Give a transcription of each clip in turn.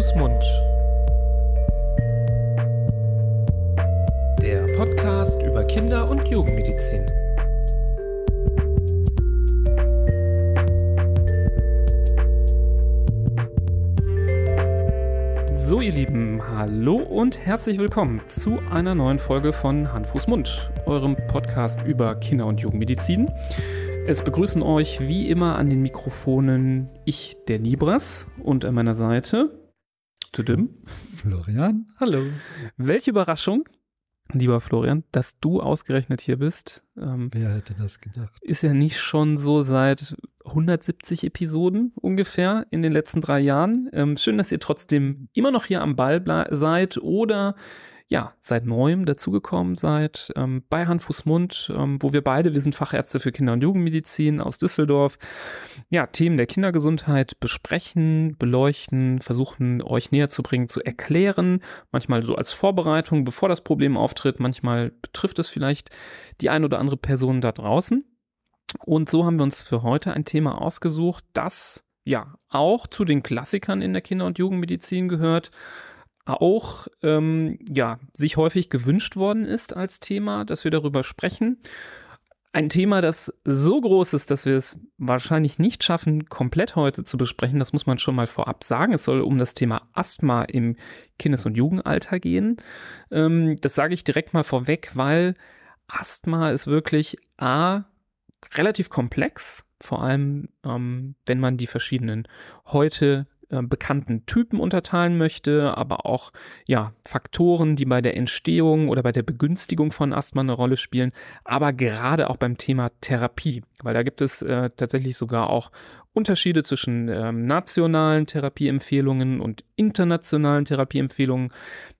Fuß, Mund. Der Podcast über Kinder- und Jugendmedizin. So, ihr Lieben, hallo und herzlich willkommen zu einer neuen Folge von Hand, Fuß, Mund, eurem Podcast über Kinder- und Jugendmedizin. Es begrüßen euch wie immer an den Mikrofonen ich, der Nibras, und an meiner Seite Tudim. Florian, hallo. Welche Überraschung, lieber Florian, dass du ausgerechnet hier bist. Ähm, Wer hätte das gedacht? Ist ja nicht schon so seit 170 Episoden ungefähr in den letzten drei Jahren. Ähm, schön, dass ihr trotzdem immer noch hier am Ball seid oder ja, seit neuem dazugekommen seid ähm, bei Hand, Fuß, Mund, ähm, wo wir beide, wir sind Fachärzte für Kinder- und Jugendmedizin aus Düsseldorf, ja, Themen der Kindergesundheit besprechen, beleuchten, versuchen euch näher zu bringen, zu erklären, manchmal so als Vorbereitung, bevor das Problem auftritt, manchmal betrifft es vielleicht die ein oder andere Person da draußen. Und so haben wir uns für heute ein Thema ausgesucht, das ja auch zu den Klassikern in der Kinder- und Jugendmedizin gehört auch ähm, ja sich häufig gewünscht worden ist als Thema, dass wir darüber sprechen. Ein Thema, das so groß ist, dass wir es wahrscheinlich nicht schaffen, komplett heute zu besprechen. Das muss man schon mal vorab sagen. Es soll um das Thema Asthma im Kindes- und Jugendalter gehen. Ähm, das sage ich direkt mal vorweg, weil Asthma ist wirklich A, relativ komplex, vor allem ähm, wenn man die verschiedenen heute äh, bekannten Typen unterteilen möchte, aber auch ja Faktoren, die bei der Entstehung oder bei der Begünstigung von Asthma eine Rolle spielen, aber gerade auch beim Thema Therapie, weil da gibt es äh, tatsächlich sogar auch Unterschiede zwischen ähm, nationalen Therapieempfehlungen und internationalen Therapieempfehlungen.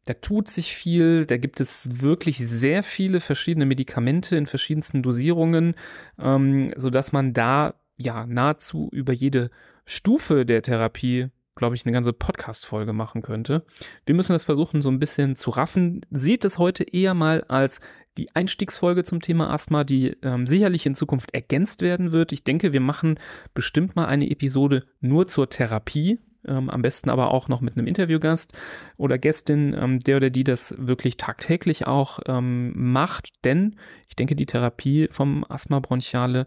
Da tut sich viel, da gibt es wirklich sehr viele verschiedene Medikamente in verschiedensten Dosierungen, ähm, so dass man da ja nahezu über jede Stufe der Therapie glaube ich, eine ganze Podcast-Folge machen könnte. Wir müssen das versuchen, so ein bisschen zu raffen. Seht es heute eher mal als die Einstiegsfolge zum Thema Asthma, die ähm, sicherlich in Zukunft ergänzt werden wird. Ich denke, wir machen bestimmt mal eine Episode nur zur Therapie. Ähm, am besten aber auch noch mit einem Interviewgast oder Gästin, ähm, der oder die das wirklich tagtäglich auch ähm, macht. Denn ich denke, die Therapie vom Asthma bronchiale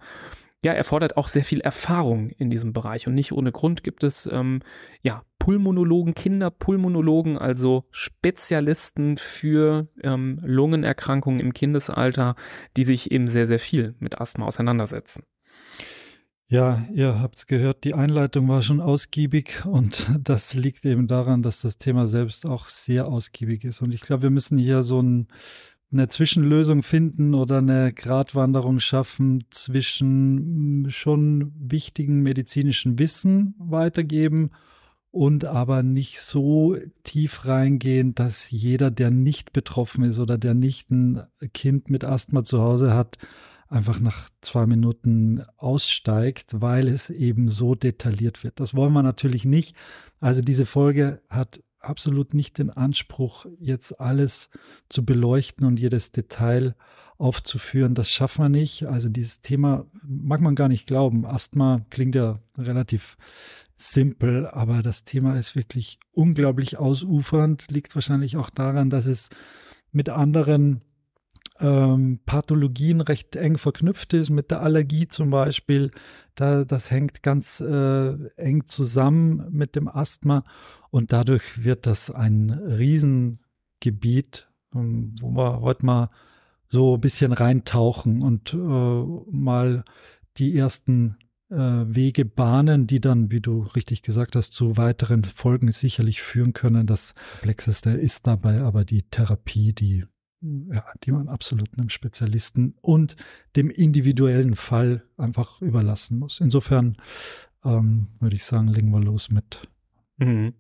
ja, erfordert auch sehr viel Erfahrung in diesem Bereich. Und nicht ohne Grund gibt es ähm, ja Pulmonologen, Kinderpulmonologen, also Spezialisten für ähm, Lungenerkrankungen im Kindesalter, die sich eben sehr, sehr viel mit Asthma auseinandersetzen. Ja, ihr habt gehört, die Einleitung war schon ausgiebig und das liegt eben daran, dass das Thema selbst auch sehr ausgiebig ist. Und ich glaube, wir müssen hier so ein eine Zwischenlösung finden oder eine Gratwanderung schaffen zwischen hm, schon wichtigen medizinischen Wissen weitergeben und aber nicht so tief reingehen, dass jeder, der nicht betroffen ist oder der nicht ein Kind mit Asthma zu Hause hat, einfach nach zwei Minuten aussteigt, weil es eben so detailliert wird. Das wollen wir natürlich nicht. Also diese Folge hat absolut nicht den Anspruch, jetzt alles zu beleuchten und jedes Detail aufzuführen. Das schaffen wir nicht. Also dieses Thema mag man gar nicht glauben. Asthma klingt ja relativ simpel, aber das Thema ist wirklich unglaublich ausufernd. Liegt wahrscheinlich auch daran, dass es mit anderen ähm, Pathologien recht eng verknüpft ist, mit der Allergie zum Beispiel. Da, das hängt ganz äh, eng zusammen mit dem Asthma und dadurch wird das ein Riesengebiet, ähm, wo wir heute mal so ein bisschen reintauchen und äh, mal die ersten äh, Wege bahnen, die dann, wie du richtig gesagt hast, zu weiteren Folgen sicherlich führen können. Das Komplexeste ist dabei aber die Therapie, die ja, die man absolut einem Spezialisten und dem individuellen Fall einfach überlassen muss. Insofern ähm, würde ich sagen, legen wir los mit. Mhm.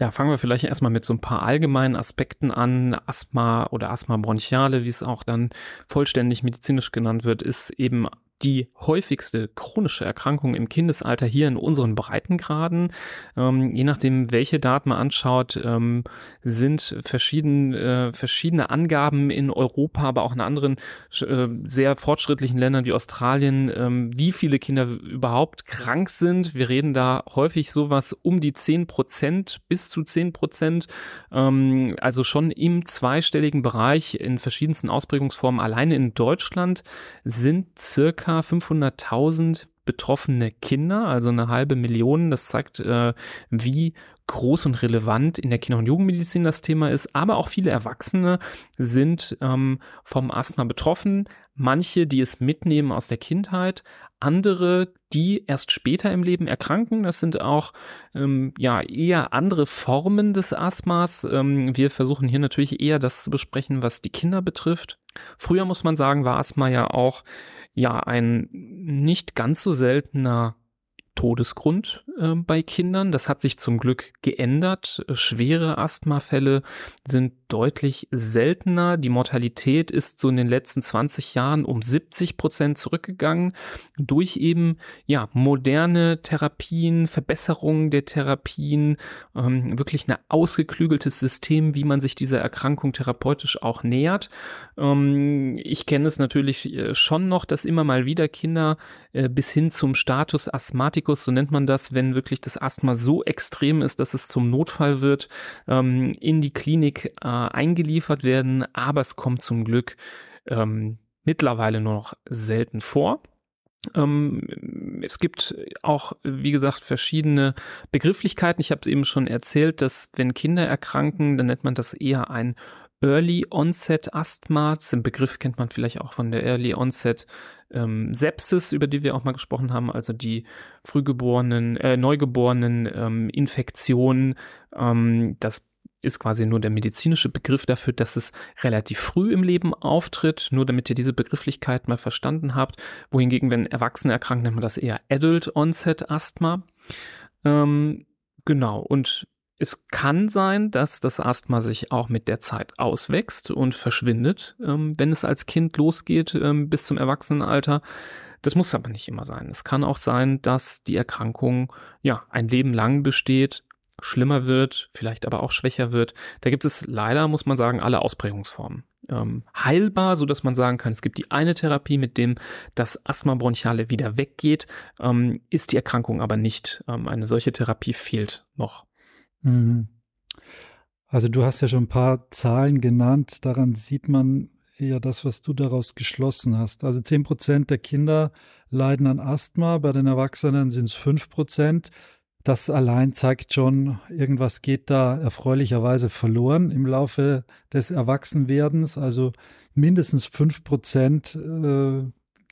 Ja, fangen wir vielleicht erstmal mit so ein paar allgemeinen Aspekten an. Asthma oder Asthma bronchiale, wie es auch dann vollständig medizinisch genannt wird, ist eben die häufigste chronische Erkrankung im Kindesalter hier in unseren Breitengraden. Ähm, je nachdem, welche Daten man anschaut, ähm, sind verschieden, äh, verschiedene Angaben in Europa, aber auch in anderen äh, sehr fortschrittlichen Ländern wie Australien, ähm, wie viele Kinder überhaupt krank sind. Wir reden da häufig sowas um die zehn Prozent bis zu zehn Prozent, ähm, also schon im zweistelligen Bereich in verschiedensten Ausprägungsformen. Alleine in Deutschland sind circa circa 500.000 betroffene Kinder, also eine halbe Million. Das zeigt, äh, wie groß und relevant in der Kinder- und Jugendmedizin das Thema ist. Aber auch viele Erwachsene sind ähm, vom Asthma betroffen. Manche, die es mitnehmen aus der Kindheit, andere, die erst später im Leben erkranken. Das sind auch ähm, ja eher andere Formen des Asthmas. Ähm, wir versuchen hier natürlich eher das zu besprechen, was die Kinder betrifft. Früher muss man sagen, war Asthma ja auch ja ein nicht ganz so seltener Todesgrund äh, bei Kindern. Das hat sich zum Glück geändert. Schwere Asthmafälle sind deutlich seltener. Die Mortalität ist so in den letzten 20 Jahren um 70 Prozent zurückgegangen durch eben ja moderne Therapien, Verbesserungen der Therapien, ähm, wirklich ein ausgeklügeltes System, wie man sich dieser Erkrankung therapeutisch auch nähert. Ähm, ich kenne es natürlich äh, schon noch, dass immer mal wieder Kinder äh, bis hin zum Status Asthmaticus, so nennt man das, wenn wirklich das Asthma so extrem ist, dass es zum Notfall wird, ähm, in die Klinik äh, eingeliefert werden. Aber es kommt zum Glück ähm, mittlerweile nur noch selten vor. Ähm, es gibt auch, wie gesagt, verschiedene Begrifflichkeiten. Ich habe es eben schon erzählt, dass wenn Kinder erkranken, dann nennt man das eher ein Early Onset Asthma. Den Begriff kennt man vielleicht auch von der Early Onset ähm, Sepsis, über die wir auch mal gesprochen haben, also die frühgeborenen, äh, neugeborenen ähm, Infektionen. Ähm, das ist quasi nur der medizinische Begriff dafür, dass es relativ früh im Leben auftritt, nur damit ihr diese Begrifflichkeit mal verstanden habt. Wohingegen, wenn Erwachsene erkranken, nennt man das eher Adult Onset Asthma. Ähm, genau, und es kann sein, dass das Asthma sich auch mit der Zeit auswächst und verschwindet, ähm, wenn es als Kind losgeht ähm, bis zum Erwachsenenalter. Das muss aber nicht immer sein. Es kann auch sein, dass die Erkrankung ja ein Leben lang besteht, schlimmer wird, vielleicht aber auch schwächer wird. Da gibt es leider, muss man sagen, alle Ausprägungsformen. Ähm, heilbar, so dass man sagen kann, es gibt die eine Therapie, mit dem das Asthma bronchiale wieder weggeht, ähm, ist die Erkrankung aber nicht. Ähm, eine solche Therapie fehlt noch. Mhm. Also du hast ja schon ein paar Zahlen genannt. Daran sieht man ja das, was du daraus geschlossen hast. Also 10 Prozent der Kinder leiden an Asthma, bei den Erwachsenen sind es 5 Prozent. Das allein zeigt schon, irgendwas geht da erfreulicherweise verloren im Laufe des Erwachsenwerdens. Also mindestens 5 Prozent äh,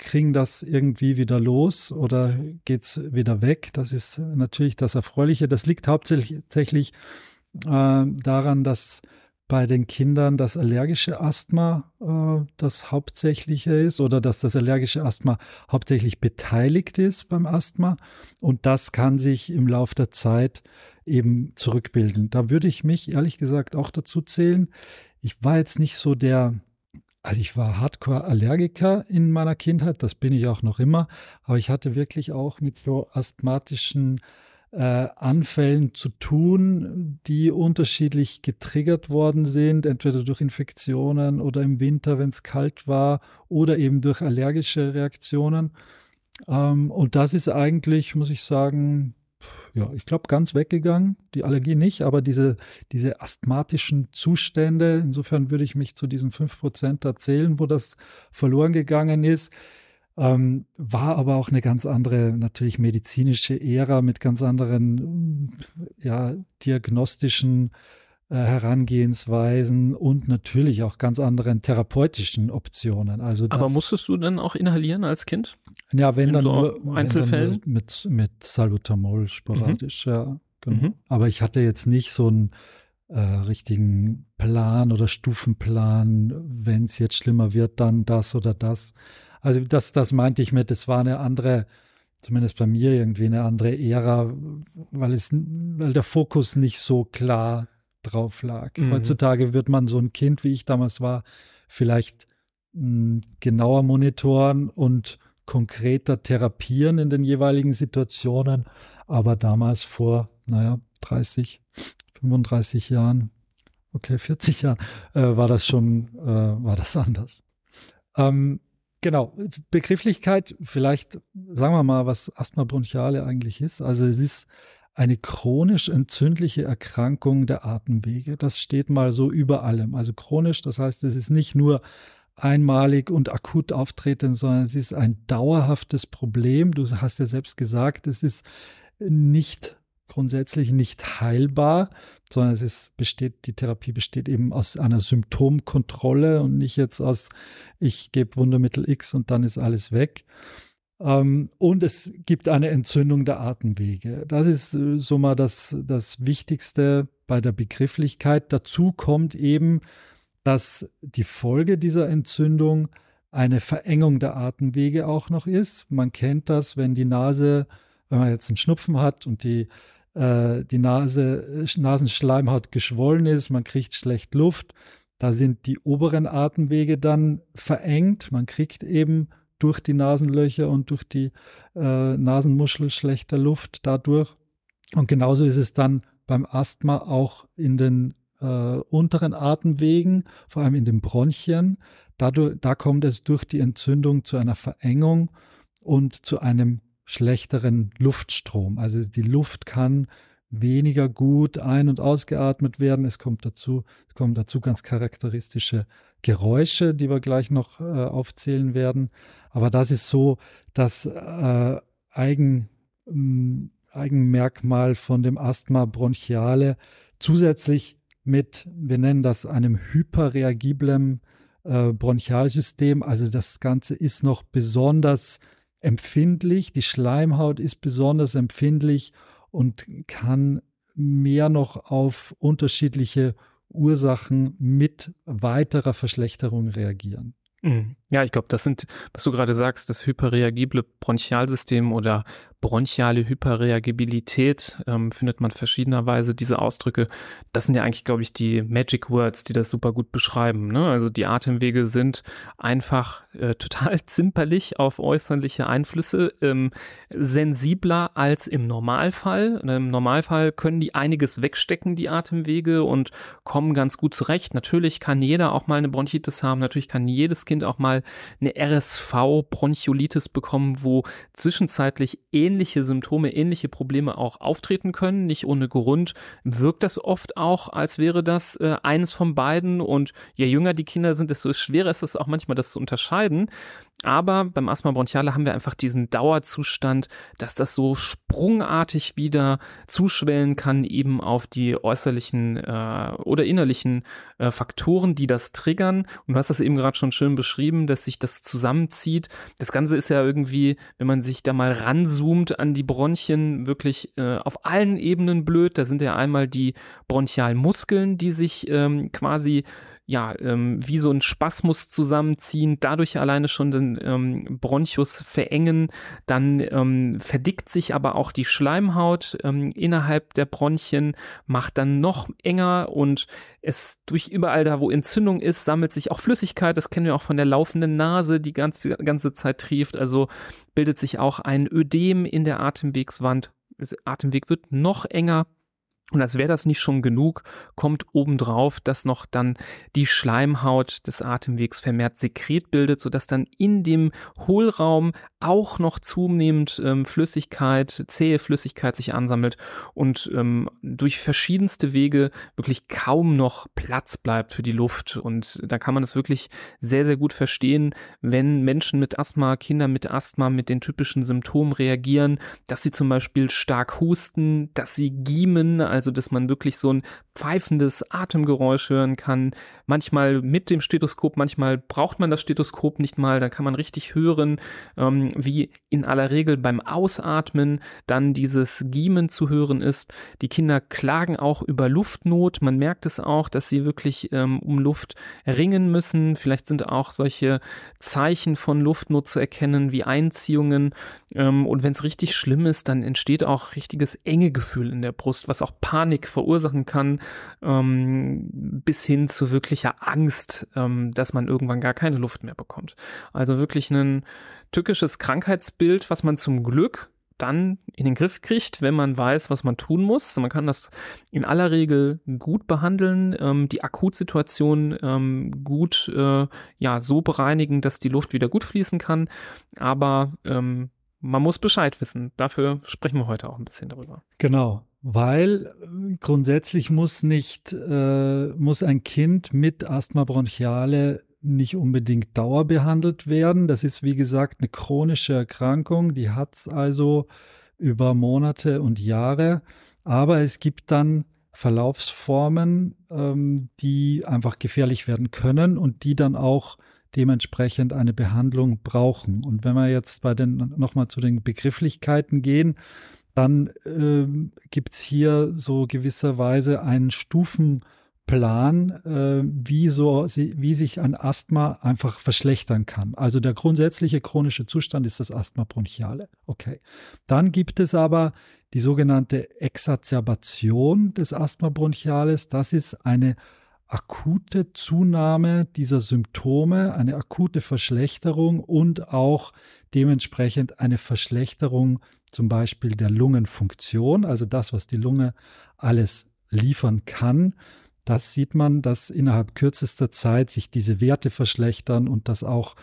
kriegen das irgendwie wieder los oder geht es wieder weg. Das ist natürlich das Erfreuliche. Das liegt hauptsächlich äh, daran, dass bei den Kindern das allergische Asthma äh, das hauptsächliche ist oder dass das allergische Asthma hauptsächlich beteiligt ist beim Asthma. Und das kann sich im Laufe der Zeit eben zurückbilden. Da würde ich mich ehrlich gesagt auch dazu zählen. Ich war jetzt nicht so der also ich war Hardcore-Allergiker in meiner Kindheit, das bin ich auch noch immer, aber ich hatte wirklich auch mit so asthmatischen äh, Anfällen zu tun, die unterschiedlich getriggert worden sind, entweder durch Infektionen oder im Winter, wenn es kalt war, oder eben durch allergische Reaktionen. Ähm, und das ist eigentlich, muss ich sagen, ja, ich glaube, ganz weggegangen. Die Allergie nicht, aber diese, diese asthmatischen Zustände, insofern würde ich mich zu diesen 5% erzählen, wo das verloren gegangen ist. Ähm, war aber auch eine ganz andere, natürlich medizinische Ära mit ganz anderen ja, diagnostischen äh, Herangehensweisen und natürlich auch ganz anderen therapeutischen Optionen. Also Aber musstest du dann auch inhalieren als Kind? Ja, wenn dann so nur Einzelfällen? Dann mit, mit Salbutamol sporadisch, mhm. ja. Genau. Mhm. Aber ich hatte jetzt nicht so einen äh, richtigen Plan oder Stufenplan, wenn es jetzt schlimmer wird, dann das oder das. Also das, das meinte ich mit, das war eine andere, zumindest bei mir irgendwie eine andere Ära, weil es, weil der Fokus nicht so klar drauf lag. Mhm. Heutzutage wird man so ein Kind, wie ich damals war, vielleicht mh, hm, genauer monitoren und konkreter therapieren in den jeweiligen Situationen. Aber damals vor, naja, 30, 35 Jahren, okay, 40 Jahren, äh, war das schon, äh, war das anders. Ähm, genau, Begrifflichkeit, vielleicht sagen wir mal, was Asthma bronchiale eigentlich ist. Also es ist eine chronisch entzündliche Erkrankung der Atemwege. Das steht mal so über allem. Also chronisch, das heißt, es ist nicht nur einmalig und akut auftreten, sondern es ist ein dauerhaftes Problem. Du hast ja selbst gesagt, es ist nicht grundsätzlich nicht heilbar, sondern es ist, besteht, die Therapie besteht eben aus einer Symptomkontrolle und nicht jetzt aus, ich gebe Wundermittel X und dann ist alles weg. Ähm, und es gibt eine Entzündung der Atemwege. Das ist äh, so mal das, das Wichtigste bei der Begrifflichkeit. Dazu kommt eben, dass die Folge dieser Entzündung eine Verengung der Atemwege auch noch ist. Man kennt das, wenn die Nase, wenn man jetzt einen Schnupfen hat und die, äh, die Nase, Nasenschleimhaut geschwollen ist, man kriegt schlecht Luft, da sind die oberen Atemwege dann verengt. Man kriegt eben durch die Nasenlöcher und durch die äh, Nasenmuschel schlechter Luft dadurch. Und genauso ist es dann beim Asthma auch in den äh, unteren Atemwegen, vor allem in den Bronchien. Dadurch, da kommt es durch die Entzündung zu einer Verengung und zu einem schlechteren Luftstrom. Also die Luft kann weniger gut ein- und ausgeatmet werden. Es kommt dazu, es kommen dazu ganz charakteristische Geräusche, die wir gleich noch äh, aufzählen werden. Aber das ist so das äh, Eigen, ähm, Eigenmerkmal von dem Asthma bronchiale. Zusätzlich mit, wir nennen das einem hyperreagiblen äh, Bronchialsystem. Also das Ganze ist noch besonders empfindlich. Die Schleimhaut ist besonders empfindlich und kann mehr noch auf unterschiedliche Ursachen mit weiterer Verschlechterung reagieren. Mhm. Ja, ich glaube, das sind, was du gerade sagst, das hyperreagible Bronchialsystem oder bronchiale Hyperreagibilität ähm, findet man verschiedenerweise diese Ausdrücke. Das sind ja eigentlich, glaube ich, die Magic Words, die das super gut beschreiben. Ne? Also die Atemwege sind einfach äh, total zimperlich auf äußerliche Einflüsse, ähm, sensibler als im Normalfall. Im Normalfall können die einiges wegstecken, die Atemwege, und kommen ganz gut zurecht. Natürlich kann jeder auch mal eine Bronchitis haben. Natürlich kann jedes Kind auch mal eine RSV-Bronchiolitis bekommen, wo zwischenzeitlich ähnlich ähnliche Symptome, ähnliche Probleme auch auftreten können. Nicht ohne Grund wirkt das oft auch, als wäre das äh, eines von beiden. Und je jünger die Kinder sind, desto schwerer ist es auch manchmal, das zu unterscheiden. Aber beim Asthma bronchiale haben wir einfach diesen Dauerzustand, dass das so sprungartig wieder zuschwellen kann, eben auf die äußerlichen äh, oder innerlichen äh, Faktoren, die das triggern. Und du hast das eben gerade schon schön beschrieben, dass sich das zusammenzieht. Das Ganze ist ja irgendwie, wenn man sich da mal ranzoomt an die Bronchien, wirklich äh, auf allen Ebenen blöd. Da sind ja einmal die Bronchialmuskeln, die sich ähm, quasi ja, ähm, wie so ein Spasmus zusammenziehen, dadurch alleine schon den ähm, Bronchus verengen, dann ähm, verdickt sich aber auch die Schleimhaut ähm, innerhalb der Bronchien, macht dann noch enger und es durch überall da, wo Entzündung ist, sammelt sich auch Flüssigkeit, das kennen wir auch von der laufenden Nase, die ganze, ganze Zeit trieft, also bildet sich auch ein Ödem in der Atemwegswand, der Atemweg wird noch enger und als wäre das nicht schon genug, kommt obendrauf, dass noch dann die Schleimhaut des Atemwegs vermehrt Sekret bildet, sodass dann in dem Hohlraum auch noch zunehmend ähm, Flüssigkeit, zähe Flüssigkeit sich ansammelt und ähm, durch verschiedenste Wege wirklich kaum noch Platz bleibt für die Luft. Und da kann man es wirklich sehr, sehr gut verstehen, wenn Menschen mit Asthma, Kinder mit Asthma mit den typischen Symptomen reagieren, dass sie zum Beispiel stark husten, dass sie giemen, also dass man wirklich so ein pfeifendes Atemgeräusch hören kann. Manchmal mit dem Stethoskop, manchmal braucht man das Stethoskop nicht mal, da kann man richtig hören, ähm, wie in aller Regel beim Ausatmen dann dieses Giemen zu hören ist. Die Kinder klagen auch über Luftnot. Man merkt es auch, dass sie wirklich ähm, um Luft ringen müssen. Vielleicht sind auch solche Zeichen von Luftnot zu erkennen, wie Einziehungen. Ähm, und wenn es richtig schlimm ist, dann entsteht auch richtiges Engegefühl in der Brust, was auch Panik verursachen kann. Ähm, bis hin zu wirklicher Angst, ähm, dass man irgendwann gar keine Luft mehr bekommt. Also wirklich ein tückisches Krankheitsbild, was man zum Glück dann in den Griff kriegt, wenn man weiß, was man tun muss. Man kann das in aller Regel gut behandeln, ähm, die Akutsituation ähm, gut äh, ja so bereinigen, dass die Luft wieder gut fließen kann. Aber ähm, man muss Bescheid wissen. Dafür sprechen wir heute auch ein bisschen darüber. Genau, weil grundsätzlich muss nicht äh, muss ein Kind mit Asthma bronchiale nicht unbedingt dauerbehandelt werden. Das ist, wie gesagt, eine chronische Erkrankung, die hat es also über Monate und Jahre. Aber es gibt dann Verlaufsformen, ähm, die einfach gefährlich werden können und die dann auch dementsprechend eine Behandlung brauchen. Und wenn wir jetzt bei den nochmal zu den Begrifflichkeiten gehen, dann ähm, gibt es hier so gewisserweise einen Stufen Plan, äh, wie, so, wie sich ein Asthma einfach verschlechtern kann. Also der grundsätzliche chronische Zustand ist das Asthma bronchiale. Okay. Dann gibt es aber die sogenannte Exacerbation des Asthma bronchiales. Das ist eine akute Zunahme dieser Symptome, eine akute Verschlechterung und auch dementsprechend eine Verschlechterung zum Beispiel der Lungenfunktion, also das, was die Lunge alles liefern kann. Das sieht man, dass innerhalb kürzester Zeit sich diese Werte verschlechtern und dass auch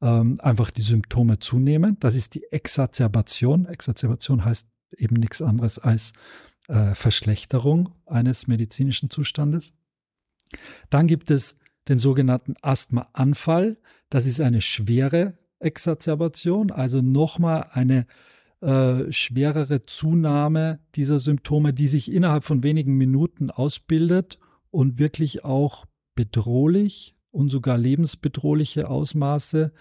ähm, einfach die Symptome zunehmen. Das ist die Exacerbation. Exacerbation heißt eben nichts anderes als äh, Verschlechterung eines medizinischen Zustandes. Dann gibt es den sogenannten Asthmaanfall. Das ist eine schwere Exacerbation, also nochmal eine äh, schwerere Zunahme dieser Symptome, die sich innerhalb von wenigen Minuten ausbildet und wirklich auch bedrohlich und sogar lebensbedrohliche Ausmaße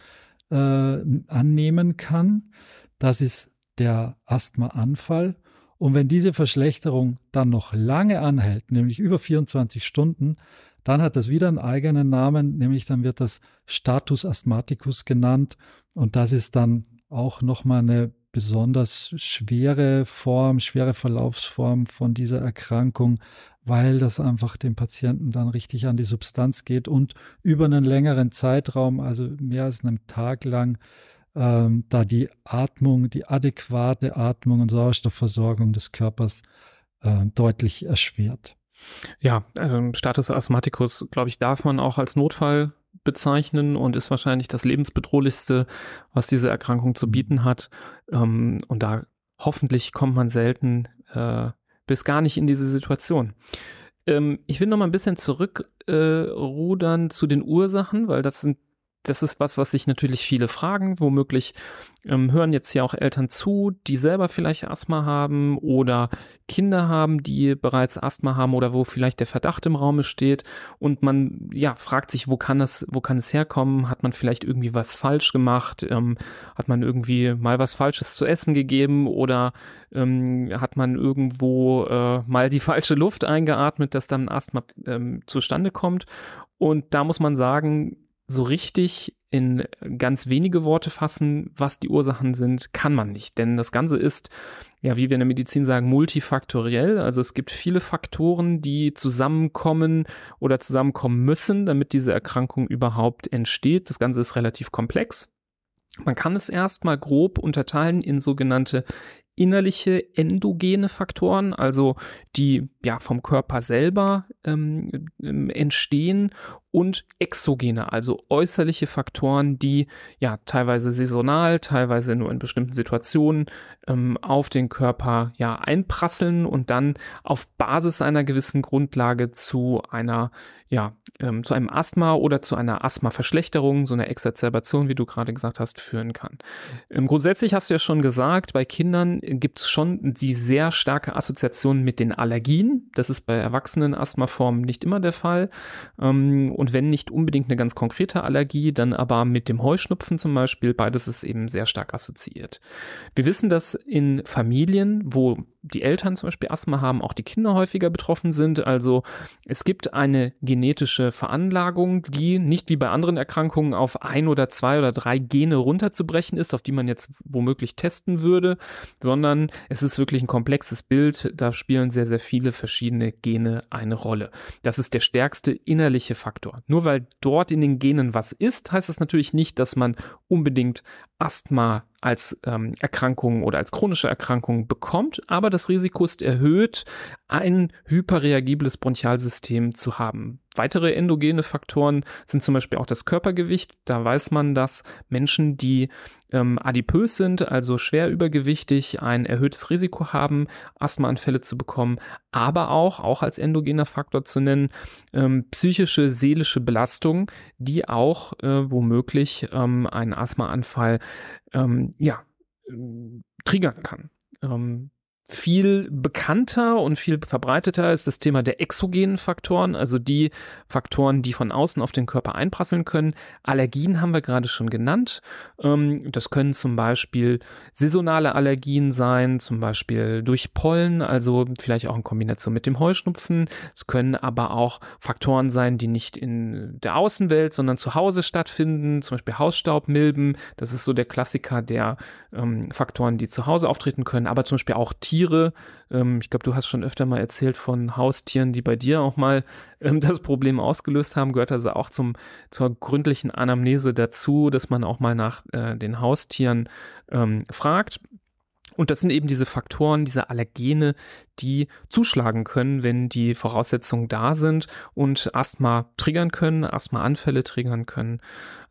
äh, annehmen kann. Das ist der Asthmaanfall. Und wenn diese Verschlechterung dann noch lange anhält, nämlich über 24 Stunden, dann hat das wieder einen eigenen Namen, nämlich dann wird das Status Asthmaticus genannt. Und das ist dann auch nochmal eine besonders schwere Form, schwere Verlaufsform von dieser Erkrankung, weil das einfach dem Patienten dann richtig an die Substanz geht und über einen längeren Zeitraum, also mehr als einen Tag lang, ähm, da die Atmung, die adäquate Atmung und Sauerstoffversorgung des Körpers äh, deutlich erschwert. Ja, ähm, Status Asthmaticus, glaube ich, darf man auch als Notfall bezeichnen und ist wahrscheinlich das lebensbedrohlichste, was diese Erkrankung zu bieten hat. Ähm, und da hoffentlich kommt man selten äh, bis gar nicht in diese Situation. Ähm, ich will noch mal ein bisschen zurückrudern äh, zu den Ursachen, weil das sind das ist was, was sich natürlich viele fragen. Womöglich ähm, hören jetzt hier auch Eltern zu, die selber vielleicht Asthma haben oder Kinder haben, die bereits Asthma haben oder wo vielleicht der Verdacht im Raume steht und man ja fragt sich, wo kann das, wo kann es herkommen? Hat man vielleicht irgendwie was falsch gemacht? Ähm, hat man irgendwie mal was Falsches zu essen gegeben oder ähm, hat man irgendwo äh, mal die falsche Luft eingeatmet, dass dann Asthma ähm, zustande kommt? Und da muss man sagen, so richtig in ganz wenige Worte fassen, was die Ursachen sind, kann man nicht. Denn das Ganze ist, ja, wie wir in der Medizin sagen, multifaktoriell. Also es gibt viele Faktoren, die zusammenkommen oder zusammenkommen müssen, damit diese Erkrankung überhaupt entsteht. Das Ganze ist relativ komplex. Man kann es erstmal grob unterteilen in sogenannte innerliche endogene Faktoren, also die ja vom Körper selber ähm, ähm, entstehen und exogene, also äußerliche Faktoren, die ja teilweise saisonal, teilweise nur in bestimmten Situationen ähm, auf den Körper ja einprasseln und dann auf Basis einer gewissen Grundlage zu einer ja ähm, zu einem Asthma oder zu einer Asthmaverschlechterung, so einer Exacerbation, wie du gerade gesagt hast, führen kann. Ähm, grundsätzlich hast du ja schon gesagt, bei Kindern gibt es schon die sehr starke Assoziation mit den Allergien. Das ist bei erwachsenen Asthmaformen nicht immer der Fall. Und wenn nicht unbedingt eine ganz konkrete Allergie, dann aber mit dem Heuschnupfen zum Beispiel, beides ist eben sehr stark assoziiert. Wir wissen, dass in Familien, wo die Eltern zum Beispiel Asthma haben, auch die Kinder häufiger betroffen sind. Also es gibt eine genetische Veranlagung, die nicht wie bei anderen Erkrankungen auf ein oder zwei oder drei Gene runterzubrechen ist, auf die man jetzt womöglich testen würde, sondern es ist wirklich ein komplexes Bild. Da spielen sehr, sehr viele verschiedene Gene eine Rolle. Das ist der stärkste innerliche Faktor. Nur weil dort in den Genen was ist, heißt das natürlich nicht, dass man unbedingt Asthma als ähm, Erkrankung oder als chronische Erkrankung bekommt, aber das Risiko ist erhöht, ein hyperreagibles Bronchialsystem zu haben. Weitere endogene Faktoren sind zum Beispiel auch das Körpergewicht. Da weiß man, dass Menschen, die ähm, adipös sind, also schwer übergewichtig, ein erhöhtes Risiko haben, Asthmaanfälle zu bekommen, aber auch, auch als endogener Faktor zu nennen, ähm, psychische, seelische Belastung, die auch äh, womöglich ähm, einen Asthmaanfall ähm, ja, äh, triggern kann. Ähm, viel bekannter und viel verbreiteter ist das Thema der exogenen Faktoren, also die Faktoren, die von außen auf den Körper einprasseln können. Allergien haben wir gerade schon genannt. Ähm, das können zum Beispiel saisonale Allergien sein, zum Beispiel durch Pollen, also vielleicht auch in Kombination mit dem Heuschnupfen. Es können aber auch Faktoren sein, die nicht in der Außenwelt, sondern zu Hause stattfinden, zum Beispiel Hausstaubmilben. Das ist so der Klassiker der ähm, Faktoren, die zu Hause auftreten können, aber zum Beispiel auch Tiere Tiere. Ähm, ich glaube, du hast schon öfter mal erzählt von Haustieren, die bei dir auch mal ähm, das Problem ausgelöst haben. Gehört also auch zum, zur gründlichen Anamnese dazu, dass man auch mal nach äh, den Haustieren ähm, fragt. Und das sind eben diese Faktoren, diese Allergene, die zuschlagen können, wenn die Voraussetzungen da sind und Asthma triggern können, Asthmaanfälle triggern können.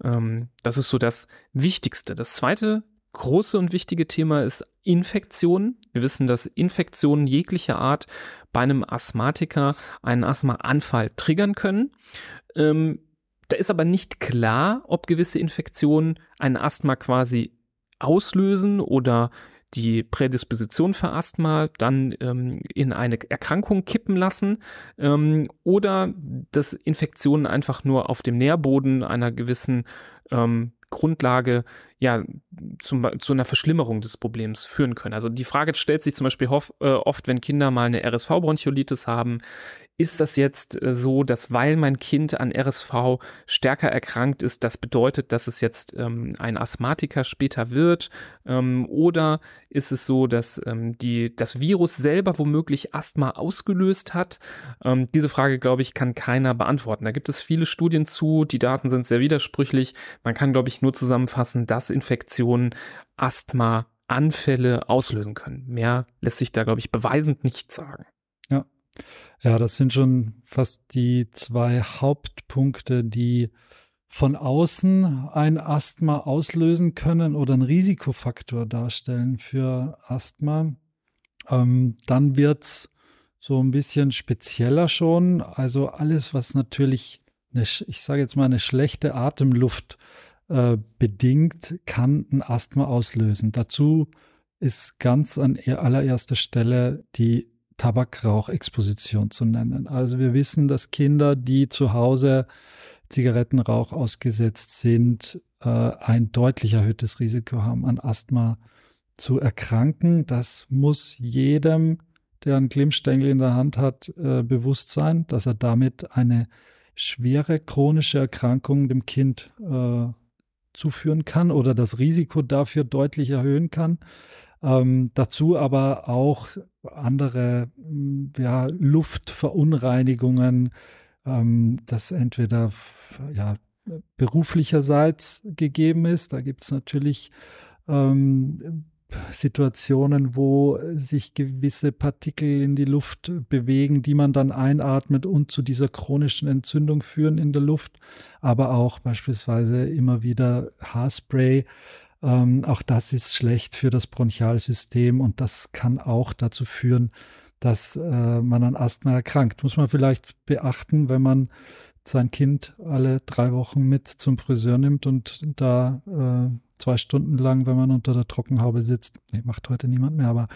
Ähm, das ist so das Wichtigste. Das zweite große und wichtige Thema ist Infektionen. Wir wissen, dass Infektionen jeglicher Art bei einem Asthmatiker einen Asthmaanfall triggern können. Ähm, da ist aber nicht klar, ob gewisse Infektionen ein Asthma quasi auslösen oder die Prädisposition für Asthma dann ähm, in eine Erkrankung kippen lassen ähm, oder dass Infektionen einfach nur auf dem Nährboden einer gewissen ähm, Grundlage ja zum, zu einer Verschlimmerung des Problems führen können. Also die Frage stellt sich zum Beispiel hof, äh, oft, wenn Kinder mal eine RSV-Bronchiolitis haben, ist das jetzt äh, so, dass weil mein Kind an RSV stärker erkrankt ist, das bedeutet, dass es jetzt ähm, ein Asthmatiker später wird? Ähm, oder ist es so, dass ähm, die, das Virus selber womöglich Asthma ausgelöst hat? Ähm, diese Frage, glaube ich, kann keiner beantworten. Da gibt es viele Studien zu, die Daten sind sehr widersprüchlich. Man kann, glaube ich, nur zusammenfassen, dass Infektionen Asthma Anfälle auslösen können. Mehr lässt sich da, glaube ich, beweisend nicht sagen. Ja. Das sind schon fast die zwei Hauptpunkte, die von außen ein Asthma auslösen können oder einen Risikofaktor darstellen für Asthma. Ähm, dann wird's so ein bisschen spezieller schon. Also alles, was natürlich, eine, ich sage jetzt mal, eine schlechte Atemluft äh, bedingt, kann ein Asthma auslösen. Dazu ist ganz an allererster Stelle die Tabakrauchexposition zu nennen. Also wir wissen, dass Kinder, die zu Hause Zigarettenrauch ausgesetzt sind, äh, ein deutlich erhöhtes Risiko haben, an Asthma zu erkranken. Das muss jedem, der einen Glimmstängel in der Hand hat, äh, bewusst sein, dass er damit eine schwere chronische Erkrankung dem Kind äh, zuführen kann oder das Risiko dafür deutlich erhöhen kann. Ähm, dazu aber auch andere mm, ja, Luftverunreinigungen, ähm, das entweder ja, beruflicherseits gegeben ist. Da gibt es natürlich ähm, Situationen, wo sich gewisse Partikel in die Luft bewegen, die man dann einatmet und zu dieser chronischen Entzündung führen in der Luft, aber auch beispielsweise immer wieder Haarspray ähm, auch das ist schlecht für das Bronchialsystem und das kann auch dazu führen, dass äh, man an Asthma erkrankt. Muss man vielleicht beachten, wenn man sein Kind alle drei Wochen mit zum Friseur nimmt und da äh, zwei Stunden lang, wenn man unter der Trockenhaube sitzt, nee, macht heute niemand mehr, aber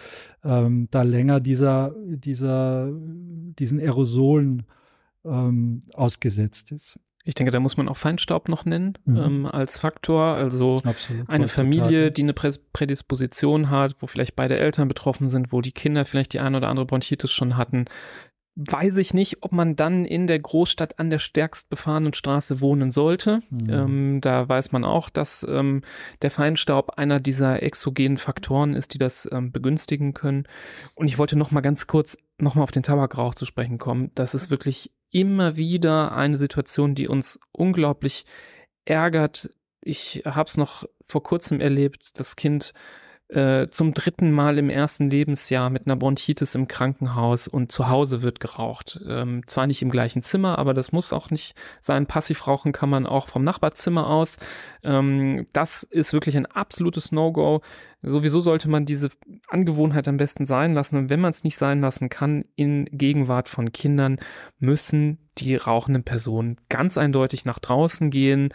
ähm, da länger dieser, dieser, diesen Aerosolen ähm, ausgesetzt ist. Ich denke, da muss man auch Feinstaub noch nennen mhm. ähm, als Faktor. Also Absolut, eine Familie, die eine Prädisposition hat, wo vielleicht beide Eltern betroffen sind, wo die Kinder vielleicht die eine oder andere Bronchitis schon hatten, weiß ich nicht, ob man dann in der Großstadt an der stärkst befahrenen Straße wohnen sollte. Mhm. Ähm, da weiß man auch, dass ähm, der Feinstaub einer dieser exogenen Faktoren ist, die das ähm, begünstigen können. Und ich wollte noch mal ganz kurz noch mal auf den Tabakrauch zu sprechen kommen. Das ist wirklich immer wieder eine Situation, die uns unglaublich ärgert. Ich habe es noch vor kurzem erlebt. Das Kind äh, zum dritten Mal im ersten Lebensjahr mit einer Bronchitis im Krankenhaus und zu Hause wird geraucht. Ähm, zwar nicht im gleichen Zimmer, aber das muss auch nicht sein. Passiv rauchen kann man auch vom Nachbarzimmer aus. Ähm, das ist wirklich ein absolutes No-Go. Sowieso sollte man diese Angewohnheit am besten sein lassen. Und wenn man es nicht sein lassen kann, in Gegenwart von Kindern müssen die rauchenden Personen ganz eindeutig nach draußen gehen,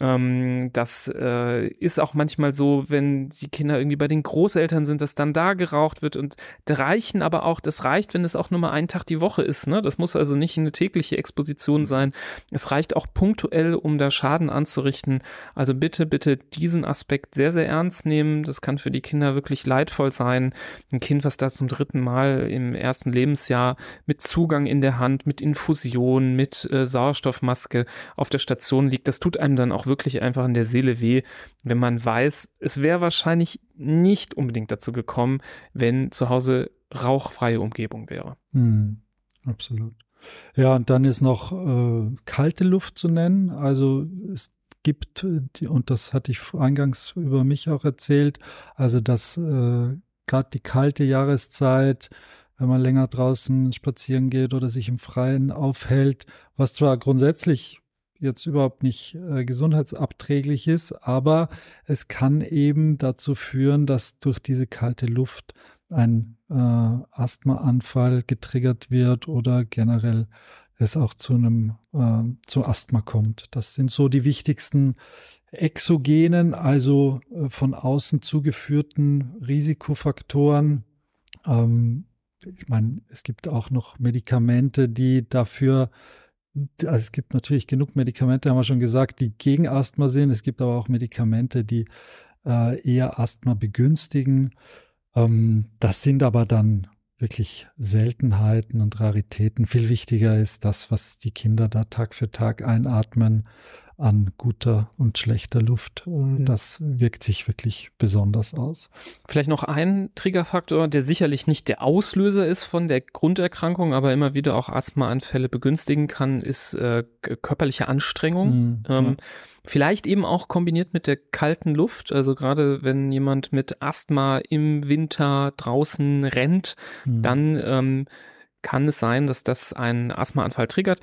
ähm, das äh, ist auch manchmal so, wenn die Kinder irgendwie bei den Großeltern sind, dass dann da geraucht wird und da reichen aber auch, das reicht, wenn es auch nur mal einen Tag die Woche ist. Ne? Das muss also nicht eine tägliche Exposition sein. Es reicht auch punktuell, um da Schaden anzurichten. Also bitte, bitte diesen Aspekt sehr, sehr ernst nehmen. Das kann für die Kinder wirklich leidvoll sein. Ein Kind, was da zum dritten Mal im ersten Lebensjahr mit Zugang in der Hand, mit Infusion, mit äh, Sauerstoffmaske auf der Station liegt, das tut einem dann auch wirklich einfach in der Seele weh, wenn man weiß, es wäre wahrscheinlich nicht unbedingt dazu gekommen, wenn zu Hause rauchfreie Umgebung wäre. Hm, absolut. Ja, und dann ist noch äh, kalte Luft zu nennen. Also es gibt, und das hatte ich eingangs über mich auch erzählt, also dass äh, gerade die kalte Jahreszeit, wenn man länger draußen spazieren geht oder sich im Freien aufhält, was zwar grundsätzlich jetzt überhaupt nicht äh, gesundheitsabträglich ist, aber es kann eben dazu führen, dass durch diese kalte Luft ein äh, Asthmaanfall getriggert wird oder generell es auch zu einem äh, zu Asthma kommt. Das sind so die wichtigsten exogenen, also äh, von außen zugeführten Risikofaktoren. Ähm, ich meine, es gibt auch noch Medikamente, die dafür also es gibt natürlich genug Medikamente, haben wir schon gesagt, die gegen Asthma sind. Es gibt aber auch Medikamente, die äh, eher Asthma begünstigen. Ähm, das sind aber dann wirklich Seltenheiten und Raritäten. Viel wichtiger ist das, was die Kinder da Tag für Tag einatmen an guter und schlechter Luft. Mhm. Das wirkt sich wirklich besonders aus. Vielleicht noch ein Triggerfaktor, der sicherlich nicht der Auslöser ist von der Grunderkrankung, aber immer wieder auch Asthmaanfälle begünstigen kann, ist äh, körperliche Anstrengung. Mhm, ähm, ja. Vielleicht eben auch kombiniert mit der kalten Luft. Also gerade wenn jemand mit Asthma im Winter draußen rennt, mhm. dann ähm, kann es sein, dass das einen Asthmaanfall triggert.